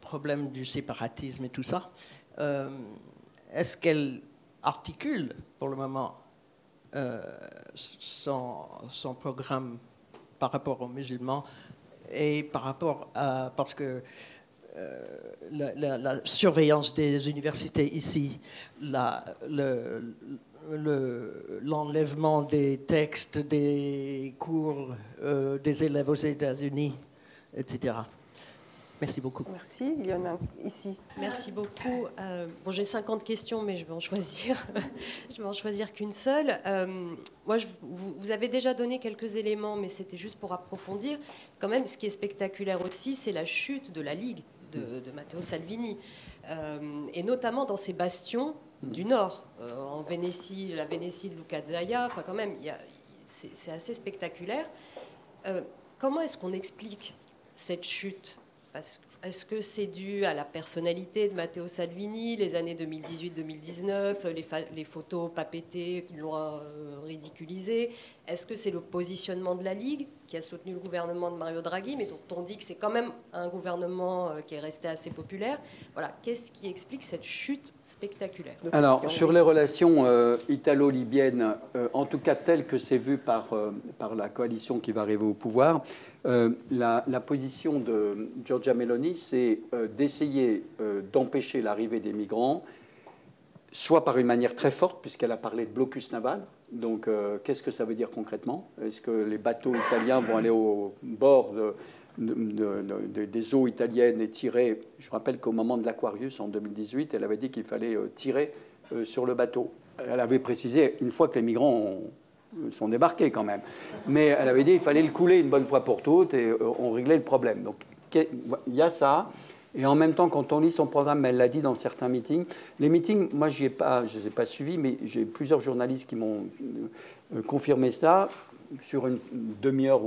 problème du séparatisme et tout ça, euh, est-ce qu'elle articule pour le moment euh, son, son programme par rapport aux musulmans et par rapport à. Parce que euh, la, surveillance des universités ici, l'enlèvement des textes, des cours euh, des élèves aux États-Unis, etc. Merci beaucoup. Merci. Il y en a ici. Merci beaucoup. Euh, bon, j'ai 50 questions, mais je vais en choisir, je vais en choisir qu'une seule. Euh, moi, je, vous, avez déjà donné quelques éléments, mais c'était juste pour approfondir. Quand même, ce qui est spectaculaire aussi, c'est la chute de la Ligue de, Matteo Salvini, euh, et notamment dans ces bastions du Nord, en Vénétie, la Vénétie de Luca Zaia. Enfin, quand même, c'est assez spectaculaire. comment est-ce qu'on explique cette chute est-ce que c'est dû à la personnalité de Matteo Salvini, les années 2018-2019, les, les, photos pas pétées qui l'ont euh, ridiculisé? Est-ce que c'est le positionnement de la Ligue? Qui a soutenu le gouvernement de Mario Draghi, mais dont on dit que c'est quand même un gouvernement euh, qui est resté assez populaire. Voilà, qu'est-ce qui explique cette chute spectaculaire? Alors, sur les relations euh, italo-libyennes, euh, en tout cas telles que c'est vu par, par la coalition qui va arriver au pouvoir, la, la, position de Giorgia Meloni, c'est d'essayer d'empêcher l'arrivée des migrants, soit par une manière très forte, puisqu'elle a parlé de blocus naval, donc, euh, qu'est-ce que ça veut dire concrètement? Est-ce que les bateaux italiens vont aller au bord des eaux italiennes et tirer? Je rappelle qu'au moment de l'Aquarius en 2018, elle avait dit qu'il fallait euh, tirer euh, sur le bateau. Elle avait précisé une fois que les migrants sont débarqués quand même, mais elle avait dit qu'il fallait le couler une bonne fois pour toutes et on réglait le problème. Donc, il y a ça. Et en même temps, quand on lit son programme, elle l'a dit dans certains meetings, les meetings, moi je ne les ai pas suivis, mais j'ai plusieurs journalistes qui m'ont euh, confirmé ça. Sur une demi-heure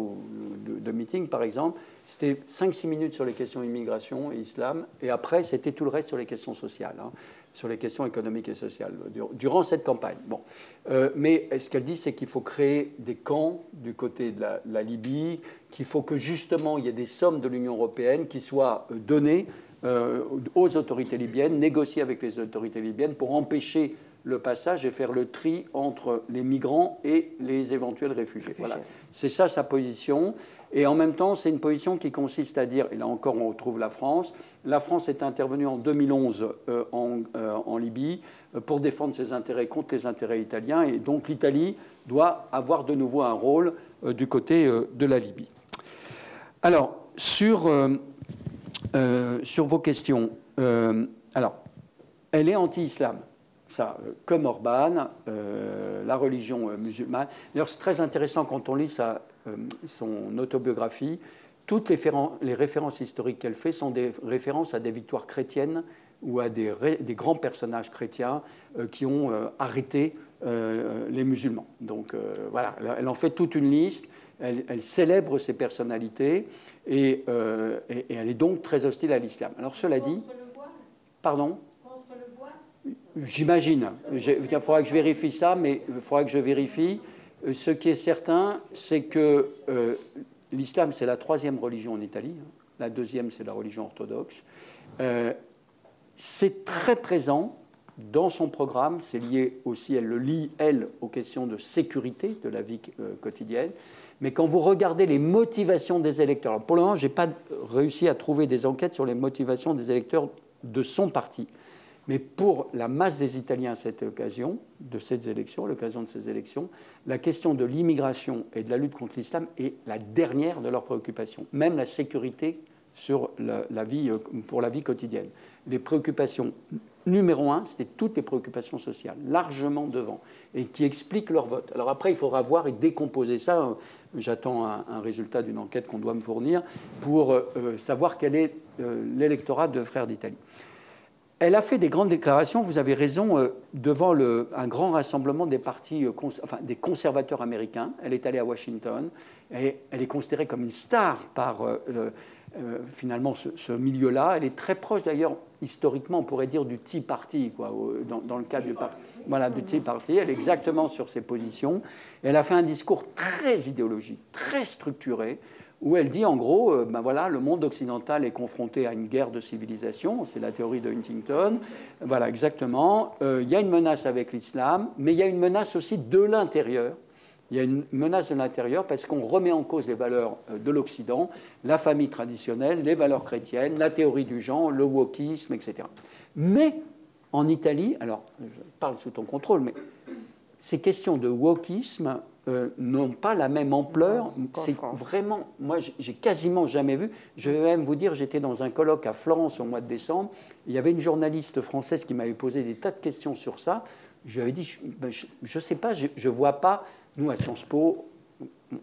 de, meeting, par exemple, c'était 5-6 minutes sur les questions immigration et islam, et après, c'était tout le reste sur les questions sociales, hein, sur les questions économiques et sociales, durant cette campagne. Bon. Euh, mais ce qu'elle dit, c'est qu'il faut créer des camps du côté de la, Libye, qu'il faut que justement il y ait des sommes de l'Union européenne qui soient euh, données euh, aux autorités libyennes, négociées avec les autorités libyennes pour empêcher le passage et faire le tri entre les migrants et les éventuels réfugiés. Voilà. C'est ça sa position. Et en même temps, c'est une position qui consiste à dire, et là encore on retrouve la France, la France est intervenue en 2011 euh, euh, en, Libye pour défendre ses intérêts contre les intérêts italiens, et donc l'Italie doit avoir de nouveau un rôle du côté de la Libye. Alors, sur, sur vos questions, alors, elle est anti-islam ça, euh, comme Orban, euh, la religion euh, musulmane. D'ailleurs, c'est très intéressant quand on lit sa, son autobiographie. Toutes les, les références historiques qu'elle fait sont des références à des victoires chrétiennes ou à des, des grands personnages chrétiens qui ont arrêté les musulmans. Donc voilà, elle en fait toute une liste. Elle, célèbre ces personnalités et, et, et, elle est donc très hostile à l'islam. Alors cela dit, pardon? J'imagine. Il faudra que je vérifie ça, mais il faudra que je vérifie. Euh, ce qui est certain, c'est que euh, l'islam, c'est la troisième religion en Italie. Hein. La deuxième, c'est la religion orthodoxe. Euh, c'est très présent dans son programme. C'est lié aussi, elle le lie, elle, aux questions de sécurité de la vie quotidienne. Mais quand vous regardez les motivations des électeurs, pour le moment, je n'ai pas réussi à trouver des enquêtes sur les motivations des électeurs de son parti. Mais pour la masse des Italiens à cette occasion, de ces élections, l'occasion de ces élections, la question de l'immigration et de la lutte contre l'islam est la dernière de leurs préoccupations, même la sécurité sur la, vie, euh, pour la vie quotidienne. Les préoccupations numéro un, c'était toutes les préoccupations sociales, largement devant, et qui expliquent leur vote. Alors après, il faudra voir et décomposer ça. J'attends un, résultat d'une enquête qu'on doit me fournir pour euh, savoir quel est euh, l'électorat de Frères d'Italie. Elle a fait des grandes déclarations, vous avez raison, euh, devant un grand rassemblement des partis, euh, des conservateurs américains. Elle est allée à Washington et elle est considérée comme une star par euh, finalement ce, milieu-là. Elle est très proche d'ailleurs, historiquement, on pourrait dire du Tea Party, quoi, dans, le cas du, voilà, du Tea Party. Elle est exactement sur ses positions. Elle a fait un discours très idéologique, très structuré où elle dit en gros, euh, ben voilà, le monde occidental est confronté à une guerre de civilisation, c'est la théorie de Huntington, voilà exactement, euh, il y a une menace avec l'islam, mais il y a une menace aussi de l'intérieur. Il y a une menace de l'intérieur parce qu'on remet en cause les valeurs euh, de l'Occident, la famille traditionnelle, les valeurs chrétiennes, la théorie du genre, le wokisme, etc. Mais en Italie, alors je parle sous ton contrôle, mais ces questions de wokisme euh, n'ont pas la même ampleur. C'est vraiment, moi, j'ai quasiment jamais vu. Je vais même vous dire, j'étais dans un colloque à Florence au mois de décembre. Il y avait une journaliste française qui m'avait posé des tas de questions sur ça. Je lui avais dit, je ne ben, sais pas, je ne vois pas. Nous, à Sciences Po,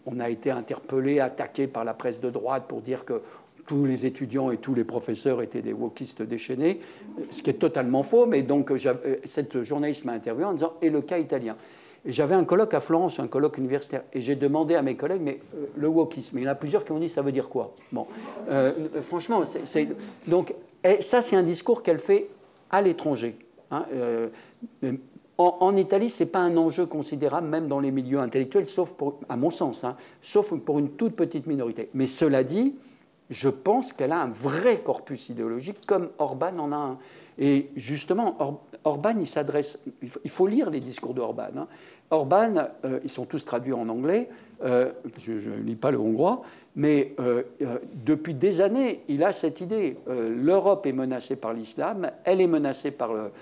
on a été interpellés, attaqués par la presse de droite pour dire que tous les étudiants et tous les professeurs étaient des wokistes déchaînés, ce qui est totalement faux. Mais donc, euh, cette journaliste m'a interviewé en disant Et le cas italien j'avais un colloque à Florence, un colloque universitaire, et j'ai demandé à mes collègues, mais euh, le wokisme, il y en a plusieurs qui m'ont dit, ça veut dire quoi? Euh, franchement, donc ça, c'est un discours qu'elle fait à l'étranger. Hein, euh, En, Italie, ce n'est pas un enjeu considérable, même dans les milieux intellectuels, sauf pour, à mon sens, hein, sauf pour une toute petite minorité. Mais cela dit, je pense qu'elle a un vrai corpus idéologique, comme Orban en a un. Et justement, Orban, il s'adresse. Il faut lire les discours d'Orban. Hein. Orban, euh, ils sont tous traduits en anglais. Euh, je ne lis pas le hongrois, mais euh, depuis des années, il a cette idée. L'Europe est menacée par l'islam, elle est menacée par le,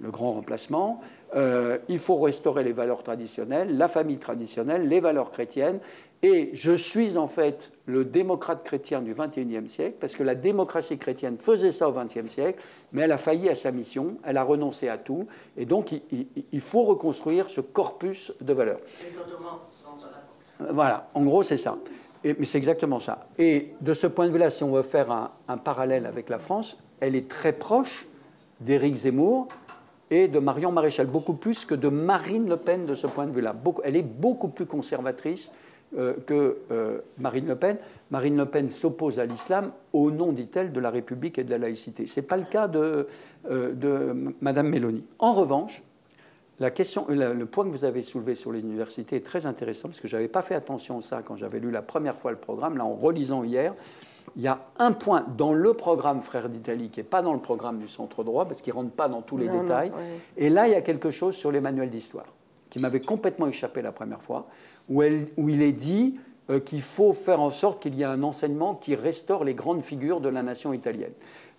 le grand remplacement. il faut restaurer les valeurs traditionnelles, la famille traditionnelle, les valeurs chrétiennes. Et je suis en fait le démocrate chrétien du XXIe siècle, parce que la démocratie chrétienne faisait ça au XXe siècle, mais elle a failli à sa mission, elle a renoncé à tout, et donc il, faut reconstruire ce corpus de valeurs. Voilà, en gros c'est ça. Et, mais c'est exactement ça. Et de ce point de vue-là, si on veut faire un, un parallèle avec la France, elle est très proche d'Éric Zemmour, et de Marion Maréchal, beaucoup plus que de Marine Le Pen de ce point de vue-là. Elle est beaucoup plus conservatrice euh, que euh, Marine Le Pen. Marine Le Pen s'oppose à l'islam au nom, dit-elle, de la République et de la laïcité. Ce n'est pas le cas de, euh, de Madame Mélanie. En revanche, la question, le point que vous avez soulevé sur les universités est très intéressant parce que je n'avais pas fait attention à ça quand j'avais lu la première fois le programme. Là, en relisant hier, il y a un point dans le programme Frères d'Italie qui n'est pas dans le programme du centre droit parce qu'il ne rentre pas dans tous les détails. Et là, il y a quelque chose sur les manuels d'histoire qui m'avait complètement échappé la première fois où, il est dit euh, qu'il faut faire en sorte qu'il y ait un enseignement qui restaure les grandes figures de la nation italienne.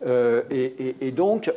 Euh, et, donc,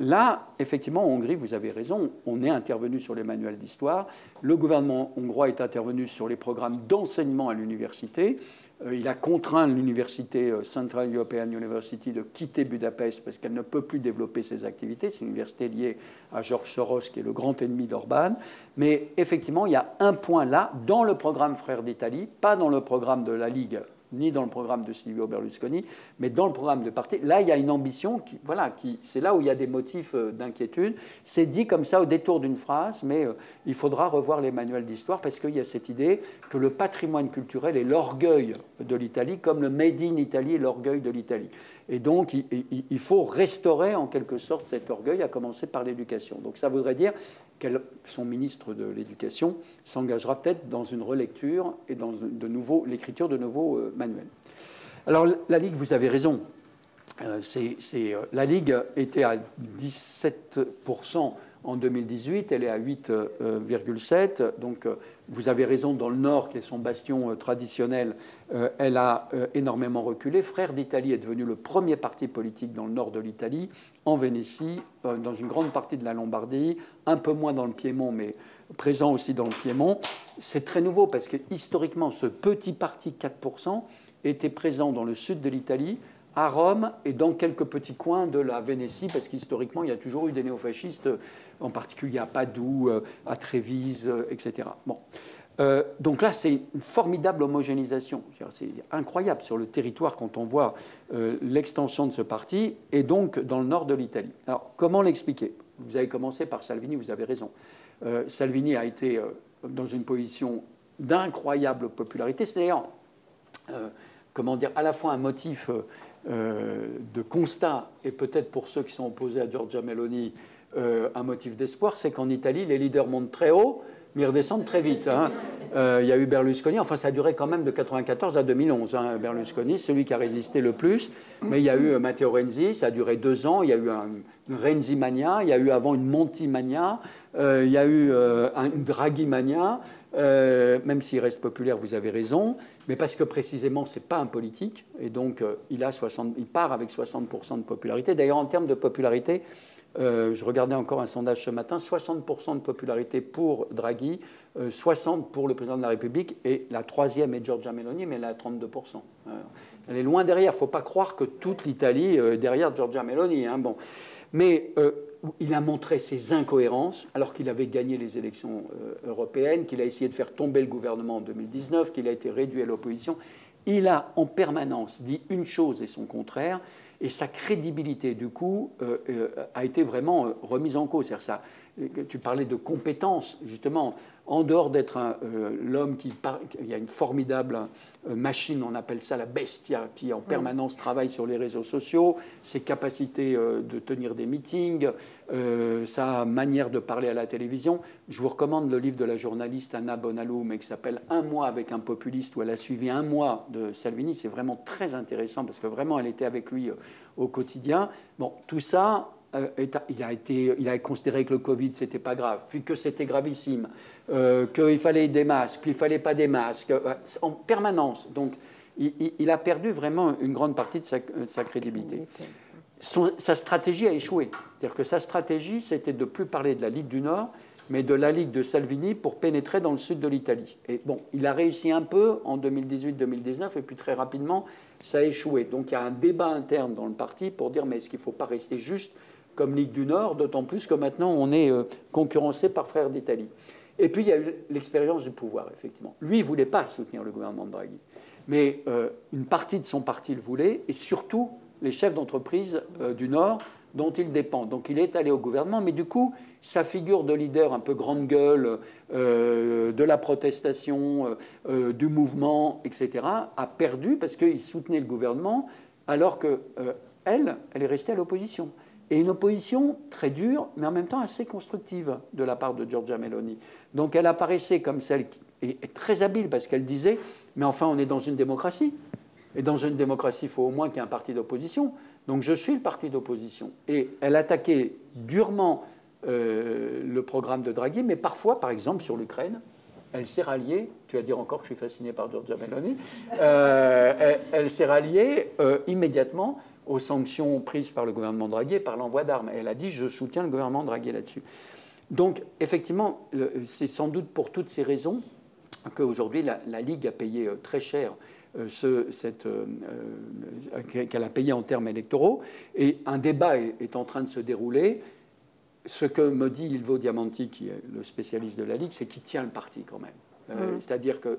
là, effectivement, en Hongrie, vous avez raison, on est intervenu sur les manuels d'histoire. Le gouvernement hongrois est intervenu sur les programmes d'enseignement à l'université. Euh, il a contraint l'université euh, Central European University de quitter Budapest parce qu'elle ne peut plus développer ses activités. C'est une université liée à Georges Soros, qui est le grand ennemi d'Orban. Mais effectivement, il y a un point là, dans le programme Frères d'Italie, pas dans le programme de la Ligue ni dans le programme de Silvio Berlusconi, mais dans le programme de parti. Là, il y a une ambition, qui, voilà, qui, c'est là où il y a des motifs euh, d'inquiétude. C'est dit comme ça au détour d'une phrase, mais euh, il faudra revoir les manuels d'histoire parce qu'il y a cette idée que le patrimoine culturel est l'orgueil de l'Italie, comme le Made in Italy est l'orgueil de l'Italie. Et donc, il, faut restaurer en quelque sorte cet orgueil, à commencer par l'éducation. Donc, ça voudrait dire son ministre de l'Éducation s'engagera peut-être dans une relecture et dans de nouveau, l'écriture de nouveaux euh, manuels. Alors la Ligue, vous avez raison. Euh, euh, la Ligue était à 17% en 2018, elle est à 8,7. Donc vous avez raison, dans le Nord, qui est son bastion traditionnel, elle a énormément reculé. Frère d'Italie est devenu le premier parti politique dans le nord de l'Italie, en Vénétie, dans une grande partie de la Lombardie, un peu moins dans le Piémont, mais présent aussi dans le Piémont. C'est très nouveau parce que historiquement, ce petit parti 4% était présent dans le sud de l'Italie, à Rome et dans quelques petits coins de la Vénétie, parce qu'historiquement, il y a toujours eu des néofascistes, en particulier à Padoue, à Trévise, etc. Bon. Euh, donc là, c'est une formidable homogénéisation. C'est incroyable sur le territoire quand on voit euh, l'extension de ce parti, et donc dans le nord de l'Italie. Alors, comment l'expliquer? Vous avez commencé par Salvini, vous avez raison. Euh, Salvini a été dans une position d'incroyable popularité. C'est d'ailleurs, comment dire, à la fois un motif de constat, et peut-être pour ceux qui sont opposés à Giorgia Meloni, un motif d'espoir, c'est qu'en Italie, les leaders montent très haut mais ils redescendent très vite. Hein. Euh, il y a eu Berlusconi, enfin ça a duré quand même de 1994 à 2011. Hein, Berlusconi, celui qui a résisté le plus. Mais il y a eu euh, Matteo Renzi, ça a duré deux ans. Il y a eu un, une Renzi mania, il y a eu avant une Monti mania, euh, il y a eu une Draghi mania. même s'il reste populaire, vous avez raison, mais parce que précisément, ce n'est pas un politique, et donc il, a 60, il part avec 60% de popularité. D'ailleurs, en termes de popularité, euh, je regardais encore un sondage ce matin, 60% de popularité pour Draghi, 60% euh, pour le président de la République, et la troisième est Giorgia Meloni, mais elle a 32%. Euh, elle est loin derrière, il ne faut pas croire que toute l'Italie est derrière Giorgia Meloni. Hein, bon. Mais il a montré ses incohérences, alors qu'il avait gagné les élections européennes, qu'il a essayé de faire tomber le gouvernement en 2019, qu'il a été réduit à l'opposition. Il a en permanence dit une chose et son contraire, Et sa crédibilité, du coup, a été vraiment remise en cause. Ça, tu parlais de compétences, justement en dehors d'être euh, l'homme qui il y a une formidable euh, machine, on appelle ça la bestia, qui en permanence travaille sur les réseaux sociaux, ses capacités euh, de tenir des meetings, sa manière de parler à la télévision. Je vous recommande le livre de la journaliste Anna Bonaloum qui s'appelle Un mois avec un populiste, où elle a suivi un mois de Salvini. C'est vraiment très intéressant parce que vraiment elle était avec lui au quotidien. Bon, tout ça, il, a été, il a considéré que le Covid, c'était pas grave, puis que c'était gravissime, euh, qu'il fallait des masques, puis il fallait pas des masques, euh, en permanence. Donc, il, a perdu vraiment une grande partie de sa, crédibilité. sa stratégie a échoué. C'est-à-dire que sa stratégie, c'était de plus parler de la Ligue du Nord, mais de la Ligue de Salvini pour pénétrer dans le sud de l'Italie. Et bon, il a réussi un peu en 2018-2019, et puis très rapidement, ça a échoué. Donc il y a un débat interne dans le parti pour dire, mais est-ce qu'il ne faut pas rester juste comme Ligue du Nord, d'autant plus que maintenant on est euh, concurrencé par Frères d'Italie. Et puis il y a eu l'expérience du pouvoir, effectivement. Lui, il ne voulait pas soutenir le gouvernement de Draghi, mais euh, une partie de son parti le voulait, et surtout les chefs d'entreprise euh, du Nord dont il dépend. Donc il est allé au gouvernement, mais du coup, sa figure de leader un peu grande gueule, de la protestation, du mouvement, etc., a perdu parce qu'il soutenait le gouvernement, alors que elle, elle est restée à l'opposition et une opposition très dure, mais en même temps assez constructive de la part de Giorgia Meloni. Donc elle apparaissait comme celle qui est très habile parce qu'elle disait, mais enfin on est dans une démocratie, et dans une démocratie il faut au moins qu'il y ait un parti d'opposition, donc je suis le parti d'opposition. Et elle attaquait durement euh, le programme de Draghi, mais parfois, par exemple sur l'Ukraine, elle s'est ralliée, tu vas dire encore que je suis fasciné par Giorgia Meloni, euh, elle, s'est ralliée euh, immédiatement aux sanctions prises par le gouvernement Draghi par l'envoi d'armes. Elle a dit je soutiens le gouvernement Draghi là-dessus. Donc effectivement, c'est sans doute pour toutes ces raisons qu'aujourd'hui la, Ligue a payé euh, très cher euh, ce, cette, euh, qu'elle a payé en termes électoraux. Et un débat est, en train de se dérouler. Ce que me dit Ilvo Diamanti, qui est le spécialiste de la Ligue, c'est qu'il tient le parti quand même. Euh, mm. C'est-à-dire que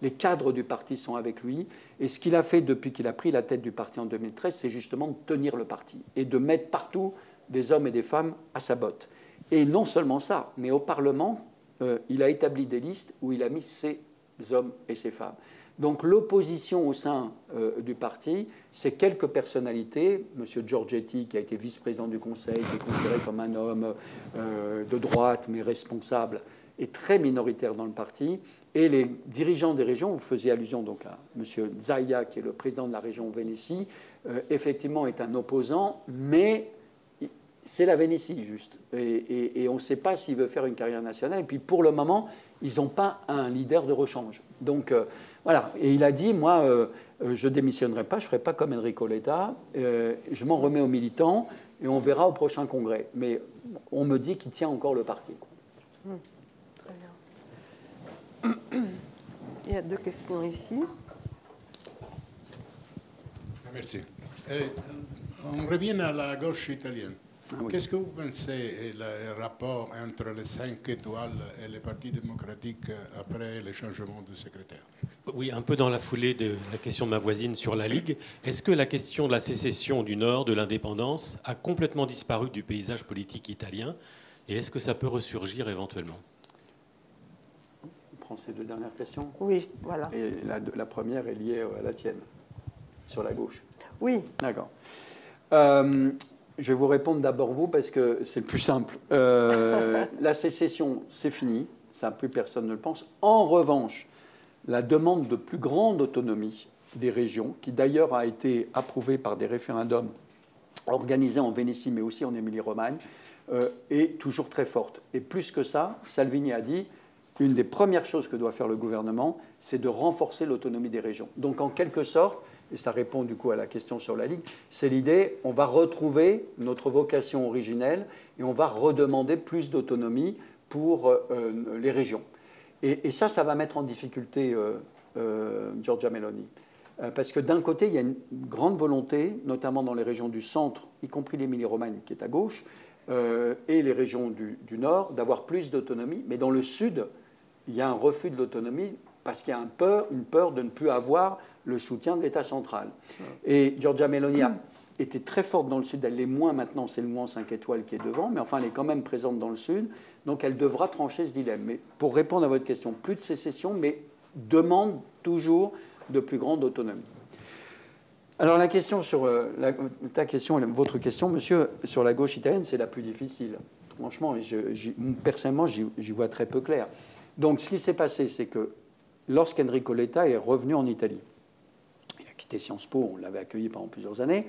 les cadres du parti sont avec lui. Et ce qu'il a fait depuis qu'il a pris la tête du parti en 2013, c'est justement de tenir le parti et de mettre partout des hommes et des femmes à sa botte. Et non seulement ça, mais au Parlement, euh, il a établi des listes où il a mis ses hommes et ses femmes. Donc l'opposition au sein euh, du parti, c'est quelques personnalités, M. Giorgetti, qui a été vice-président du Conseil, qui est considéré comme un homme de droite mais responsable, est très minoritaire dans le parti. Et les dirigeants des régions, vous faisiez allusion donc à M. Zaya, qui est le président de la région Vénétie, euh, effectivement est un opposant, mais c'est la Vénétie juste. Et, on ne sait pas s'il veut faire une carrière nationale. Et puis pour le moment, ils n'ont pas un leader de rechange. Donc euh, voilà. Et il a dit, moi, euh, je ne démissionnerai pas, je ne ferai pas comme Enrico Letta, je m'en remets aux militants et on verra au prochain congrès. Mais on me dit qu'il tient encore le parti. Hmm. Il y a deux questions ici. Merci. Euh, on revient à la gauche italienne. Ah Qu'est-ce que vous pensez du rapport entre les cinq étoiles et le Parti démocratique après le changement de secrétaire? Oui, un peu dans la foulée de la question de ma voisine sur la Ligue. Est-ce que la question de la sécession du Nord, de l'indépendance, a complètement disparu du paysage politique italien? Et est-ce que ça peut ressurgir éventuellement? Ces deux dernières questions Oui, voilà. Et la, première est liée à la tienne, sur la gauche. Oui. D'accord. Euh, je vais vous répondre d'abord vous parce que c'est le plus simple. Euh, la sécession, c'est fini. Ça, plus personne ne le pense. En revanche, la demande de plus grande autonomie des régions, qui d'ailleurs a été approuvée par des référendums organisés en Vénétie, mais aussi en Émilie-Romagne, euh, est toujours très forte. Et plus que ça, Salvini a dit une des premières choses que doit faire le gouvernement, c'est de renforcer l'autonomie des régions. Donc en quelque sorte, et ça répond du coup à la question sur la Ligue, c'est l'idée, on va retrouver notre vocation originelle et on va redemander plus d'autonomie pour euh, les régions. Et, ça, ça va mettre en difficulté euh, euh, Giorgia Meloni. parce que d'un côté, il y a une grande volonté, notamment dans les régions du centre, y compris l'Émilie-Romagne qui est à gauche, et les régions du, du nord, d'avoir plus d'autonomie. Mais dans le sud, il y a un refus de l'autonomie parce qu'il y a une peur de ne plus avoir le soutien de l'État central. Et Giorgia Meloni a était très forte dans le sud. Elle l'est moins maintenant, c'est le mouvement 5 étoiles qui est devant, mais enfin, elle est quand même présente dans le sud. Donc, elle devra trancher ce dilemme. Mais pour répondre à votre question, plus de sécession, mais demande toujours de plus grande autonomie. Alors la question sur euh, ta question, votre question, monsieur, sur la gauche italienne, c'est la plus difficile. Franchement, personnellement, j'y vois très peu clair. Donc ce qui s'est passé, c'est que lorsqu'Enrico Letta est revenu en Italie, il a quitté Sciences Po, on l'avait accueilli pendant plusieurs années,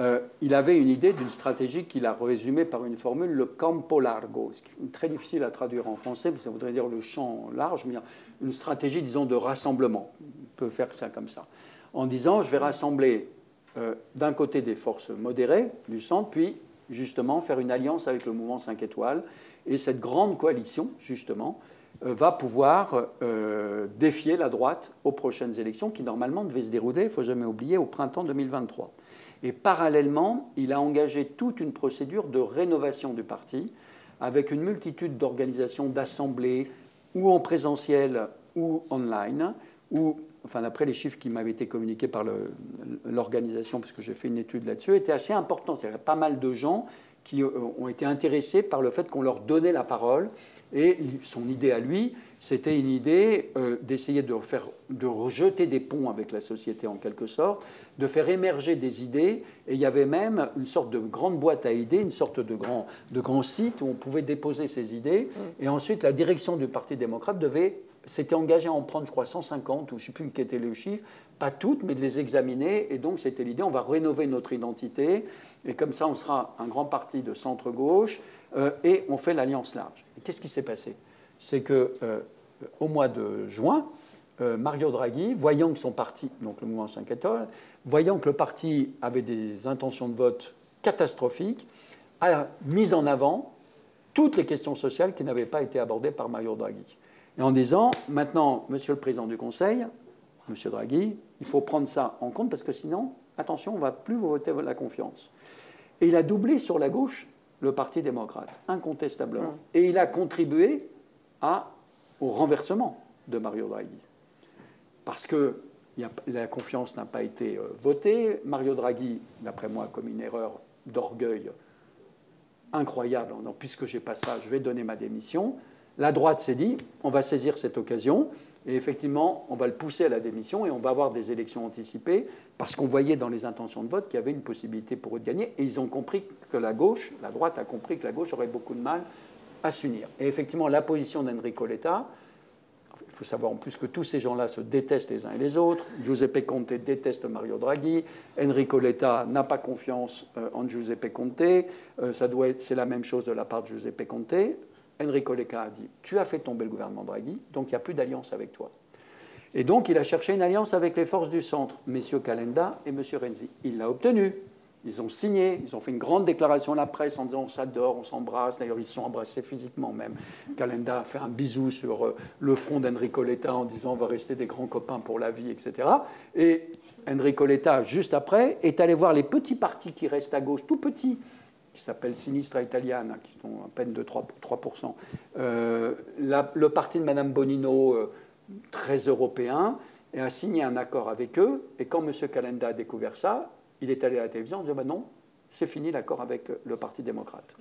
euh, il avait une idée d'une stratégie qu'il a résumée par une formule, le campo largo, ce qui est très difficile à traduire en français, mais ça voudrait dire le champ large, mais une stratégie, disons, de rassemblement. On peut faire ça comme ça. En disant, je vais rassembler euh, d'un côté des forces modérées du centre, puis justement faire une alliance avec le mouvement 5 étoiles. Et cette grande coalition, justement, va pouvoir défier la droite aux prochaines élections qui normalement devaient se dérouler, il ne faut jamais oublier, au printemps 2023. Et parallèlement, il a engagé toute une procédure de rénovation du parti, avec une multitude d'organisations, d'assemblées, ou en présentiel ou online, ou, enfin d'après les chiffres qui m'avaient été communiqués par l'organisation, puisque j'ai fait une étude là-dessus, était assez important. Il y avait pas mal de gens qui euh, ont été intéressés par le fait qu'on leur donnait la parole. Et son idée à lui, c'était une idée euh, d'essayer de, faire, de rejeter des ponts avec la société en quelque sorte, de faire émerger des idées. Et il y avait même une sorte de grande boîte à idées, une sorte de grand, de grand site où on pouvait déposer ses idées. Et ensuite, la direction du Parti démocrate devait s'était engagé à en prendre, je crois, 150, ou je ne sais plus quel était le chiffre, pas toutes, mais de les examiner. Et donc, c'était l'idée, on va rénover notre identité, et comme ça, on sera un grand parti de centre-gauche, euh, et on fait l'alliance large. Qu'est-ce qui s'est passé? C'est que euh, au mois de juin, euh, Mario Draghi, voyant que son parti, donc le mouvement 5 étoiles, voyant que le parti avait des intentions de vote catastrophiques, a mis en avant toutes les questions sociales qui n'avaient pas été abordées par Mario Draghi. Et en disant, maintenant, Monsieur le Président du Conseil, Monsieur Draghi, il faut prendre ça en compte parce que sinon, attention, on ne va plus vous voter la confiance. Et il a doublé sur la gauche le Parti démocrate, incontestablement. Mmh. Et il a contribué à au renversement de Mario Draghi. Parce que la confiance n'a pas été euh, votée. Mario Draghi, d'après moi, a commis une erreur d'orgueil incroyable. Non, puisque j'ai pas ça, je vais donner ma démission. La droite s'est dit, on va saisir cette occasion et effectivement, on va le pousser à la démission et on va avoir des élections anticipées parce qu'on voyait dans les intentions de vote qu'il y avait une possibilité pour eux de gagner et ils ont compris que la gauche, la droite a compris que la gauche aurait beaucoup de mal à s'unir. Et effectivement, la position d'Enrico Letta, il faut savoir en plus que tous ces gens-là se détestent les uns et les autres. Giuseppe Conte déteste Mario Draghi. Enrico Letta n'a pas confiance euh, en Giuseppe Conte. Euh, c'est la même chose de la part de Giuseppe Conte. Enrico Letta a dit Tu as fait tomber le gouvernement Draghi, donc il n'y a plus d'alliance avec toi. Et donc il a cherché une alliance avec les forces du centre, messieurs Calenda et monsieur Renzi. Il l'a obtenue. Ils ont signé, ils ont fait une grande déclaration à la presse en disant on s'adore, on s'embrasse. D'ailleurs, ils se sont embrassés physiquement même. Calenda a fait un bisou sur euh, le front d'Enrico Letta en disant on va rester des grands copains pour la vie, etc. Et Enrico Letta, juste après, est allé voir les petits partis qui restent à gauche, tout petits, qui s'appellent Sinistra Italiana, qui sont à peine de 3%. 3%. Euh, le parti de Madame Bonino, euh, très européen, a signé un accord avec eux. Et quand M. Calenda a découvert ça, il est allé à la télévision en disant bah non, c'est fini l'accord avec le Parti démocrate.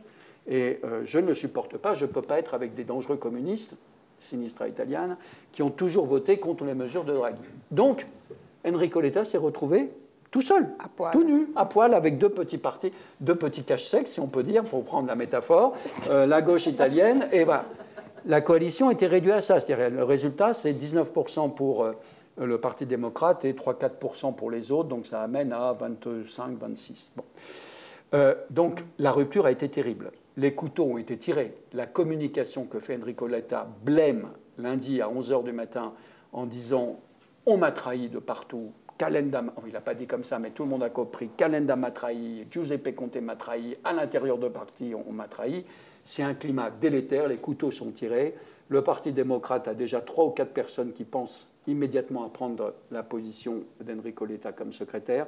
Et euh, je ne le supporte pas, je ne peux pas être avec des dangereux communistes, sinistra italiana, qui ont toujours voté contre les mesures de Draghi. Donc, Enrico Letta s'est retrouvé tout seul, tout nu, à poil, avec deux petits partis, deux petits caches secs, si on peut dire, pour prendre la métaphore, euh, la gauche italienne, et voilà. La coalition était réduite à ça, le résultat, c'est 19% pour euh, euh, le Parti démocrate et 3-4% pour les autres, donc ça amène à 25-26. Bon. Euh, donc la rupture a été terrible. Les couteaux ont été tirés. La communication que fait Enrico Letta blême lundi à 11h du matin en disant on m'a trahi de partout. Calenda, il n'a pas dit comme ça, mais tout le monde a compris. Calenda m'a trahi, Giuseppe Conte m'a trahi, à l'intérieur de parti, on m'a trahi. C'est un climat délétère, les couteaux sont tirés. Le Parti démocrate a déjà trois ou quatre personnes qui pensent immédiatement à prendre la position d'Enrico Letta comme secrétaire.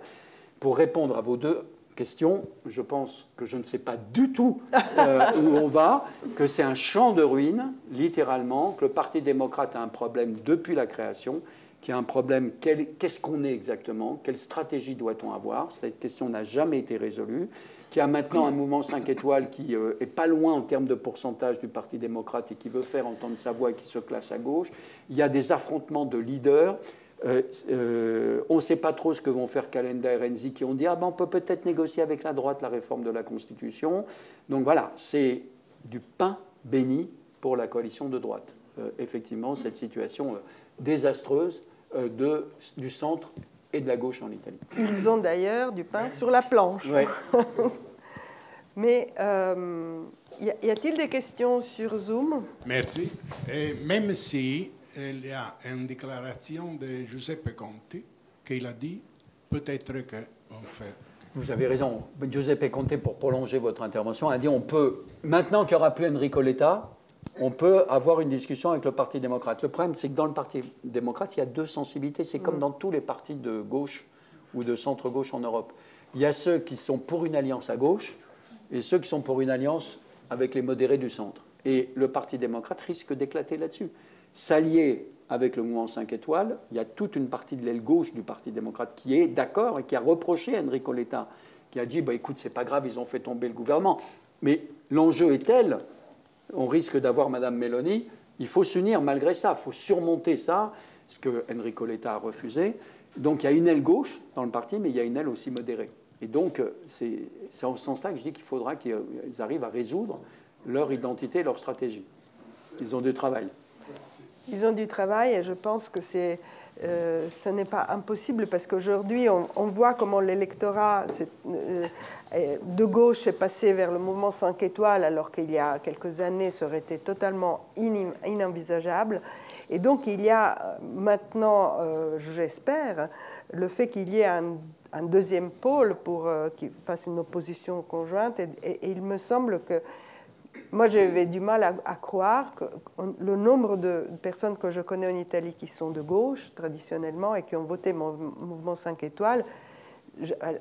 Pour répondre à vos deux questions, je pense que je ne sais pas du tout euh, où on va, que c'est un champ de ruines, littéralement, que le Parti démocrate a un problème depuis la création, qu'il y a un problème, qu'est-ce qu'on est exactement, quelle stratégie doit-on avoir, cette question n'a jamais été résolue, qu'il y a maintenant un mouvement 5 étoiles qui euh, pas loin en termes de pourcentage du Parti démocrate et qui veut faire entendre sa voix et qui se classe à gauche, il y a des affrontements de leaders, euh, euh, on ne sait pas trop ce que vont faire Calenda et Renzi qui ont dit ah ben on peut peut-être négocier avec la droite la réforme de la Constitution. Donc voilà, c'est du pain béni pour la coalition de droite. Effectivement, cette situation désastreuse de, du centre et de la gauche en Italie. Ils ont d'ailleurs du pain sur la planche. Mais y a-t-il des questions sur Zoom? Merci. Et même si il y a une déclaration de Giuseppe Conte qu'il a dit peut-être qu'on fait. Vous avez raison. Giuseppe Conte, pour prolonger votre intervention, a dit on peut, maintenant qu'il n'y aura plus Enrico Letta, on peut avoir une discussion avec le Parti démocrate. Le problème, c'est que dans le Parti démocrate, il y a deux sensibilités. C'est comme mm. dans tous les partis de gauche ou de centre-gauche en Europe. Il y a ceux qui sont pour une alliance à gauche et ceux qui sont pour une alliance avec les modérés du centre. Et le Parti démocrate risque d'éclater là-dessus s'allier avec le mouvement 5 étoiles, il y a toute une partie de l'aile gauche du Parti démocrate qui est d'accord et qui a reproché à Enrico Letta, qui a dit bah, écoute, c'est pas grave, ils ont fait tomber le gouvernement. Mais l'enjeu est tel, on risque d'avoir Madame Meloni, il faut s'unir malgré ça, il faut surmonter ça, ce que Enrico Letta a refusé. Donc il y a une aile gauche dans le parti, mais il y a une aile aussi modérée. Et donc c'est en ce sens-là que je dis qu'il faudra qu'ils arrivent à résoudre leur identité, leur stratégie. Ils ont du travail. Ils ont du travail et je pense que c'est, euh, ce n'est pas impossible parce qu'aujourd'hui, on, voit comment l'électorat euh, de gauche est passé vers le mouvement 5 étoiles alors qu'il y a quelques années, ça aurait été totalement inenvisageable. Et donc, il y a euh, maintenant, j'espère, le fait qu'il y ait un, deuxième pôle pour qu'il fasse une opposition conjointe. et il me semble que moi, j'avais du mal à, croire que le nombre de personnes que je connais en Italie qui sont de gauche, traditionnellement, et qui ont voté mon mouvement 5 étoiles,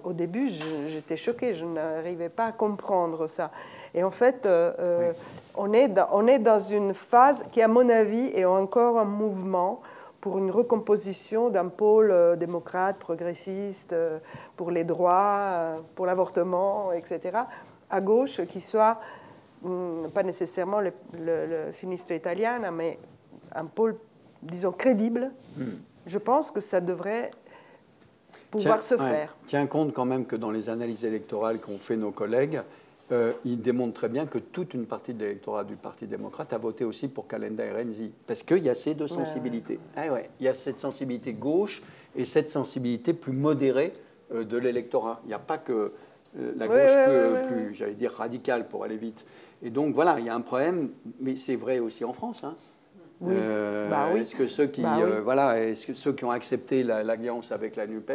au début, j'étais choquée, je n'arrivais pas à comprendre ça. Et en fait, euh, euh, on, est dans, on est dans une phase qui, à mon avis, est encore un mouvement pour une recomposition d'un pôle euh, démocrate, progressiste, pour les droits, pour l'avortement, etc., à gauche, qui soit pas nécessairement le, sinistre italien, mais un pôle, disons, crédible, hmm. je pense que ça devrait pouvoir se faire. Tiens compte quand même que dans les analyses électorales qu'ont fait nos collègues, euh, ils démontrent très bien que toute une partie de l'électorat du Parti démocrate a voté aussi pour Calenda et Renzi. Parce qu'il y a ces deux sensibilités. Ah ouais. Il y a cette sensibilité gauche et cette sensibilité plus modérée euh, de l'électorat. Il n'y a pas que euh, la gauche plus j'allais dire, radicale pour aller vite. Et donc voilà, il y a un problème, mais c'est vrai aussi en France. Hein. Euh, bah oui. Est-ce que ceux qui, bah euh, voilà, est-ce que ceux qui ont accepté l'alliance avec la Nupes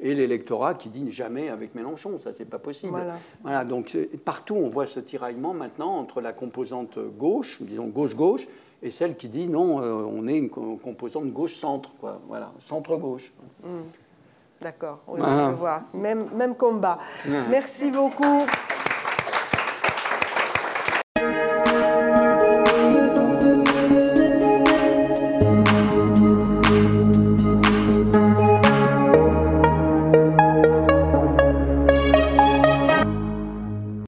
et l'électorat qui dit jamais avec Mélenchon, ça c'est pas possible. Voilà. Donc partout on voit ce tiraillement maintenant entre la composante gauche, disons gauche gauche, et celle qui dit non, euh, on est une composante gauche centre, quoi. Voilà, centre gauche. Mmh. D'accord, oui, je vois. Même, même combat. Merci beaucoup.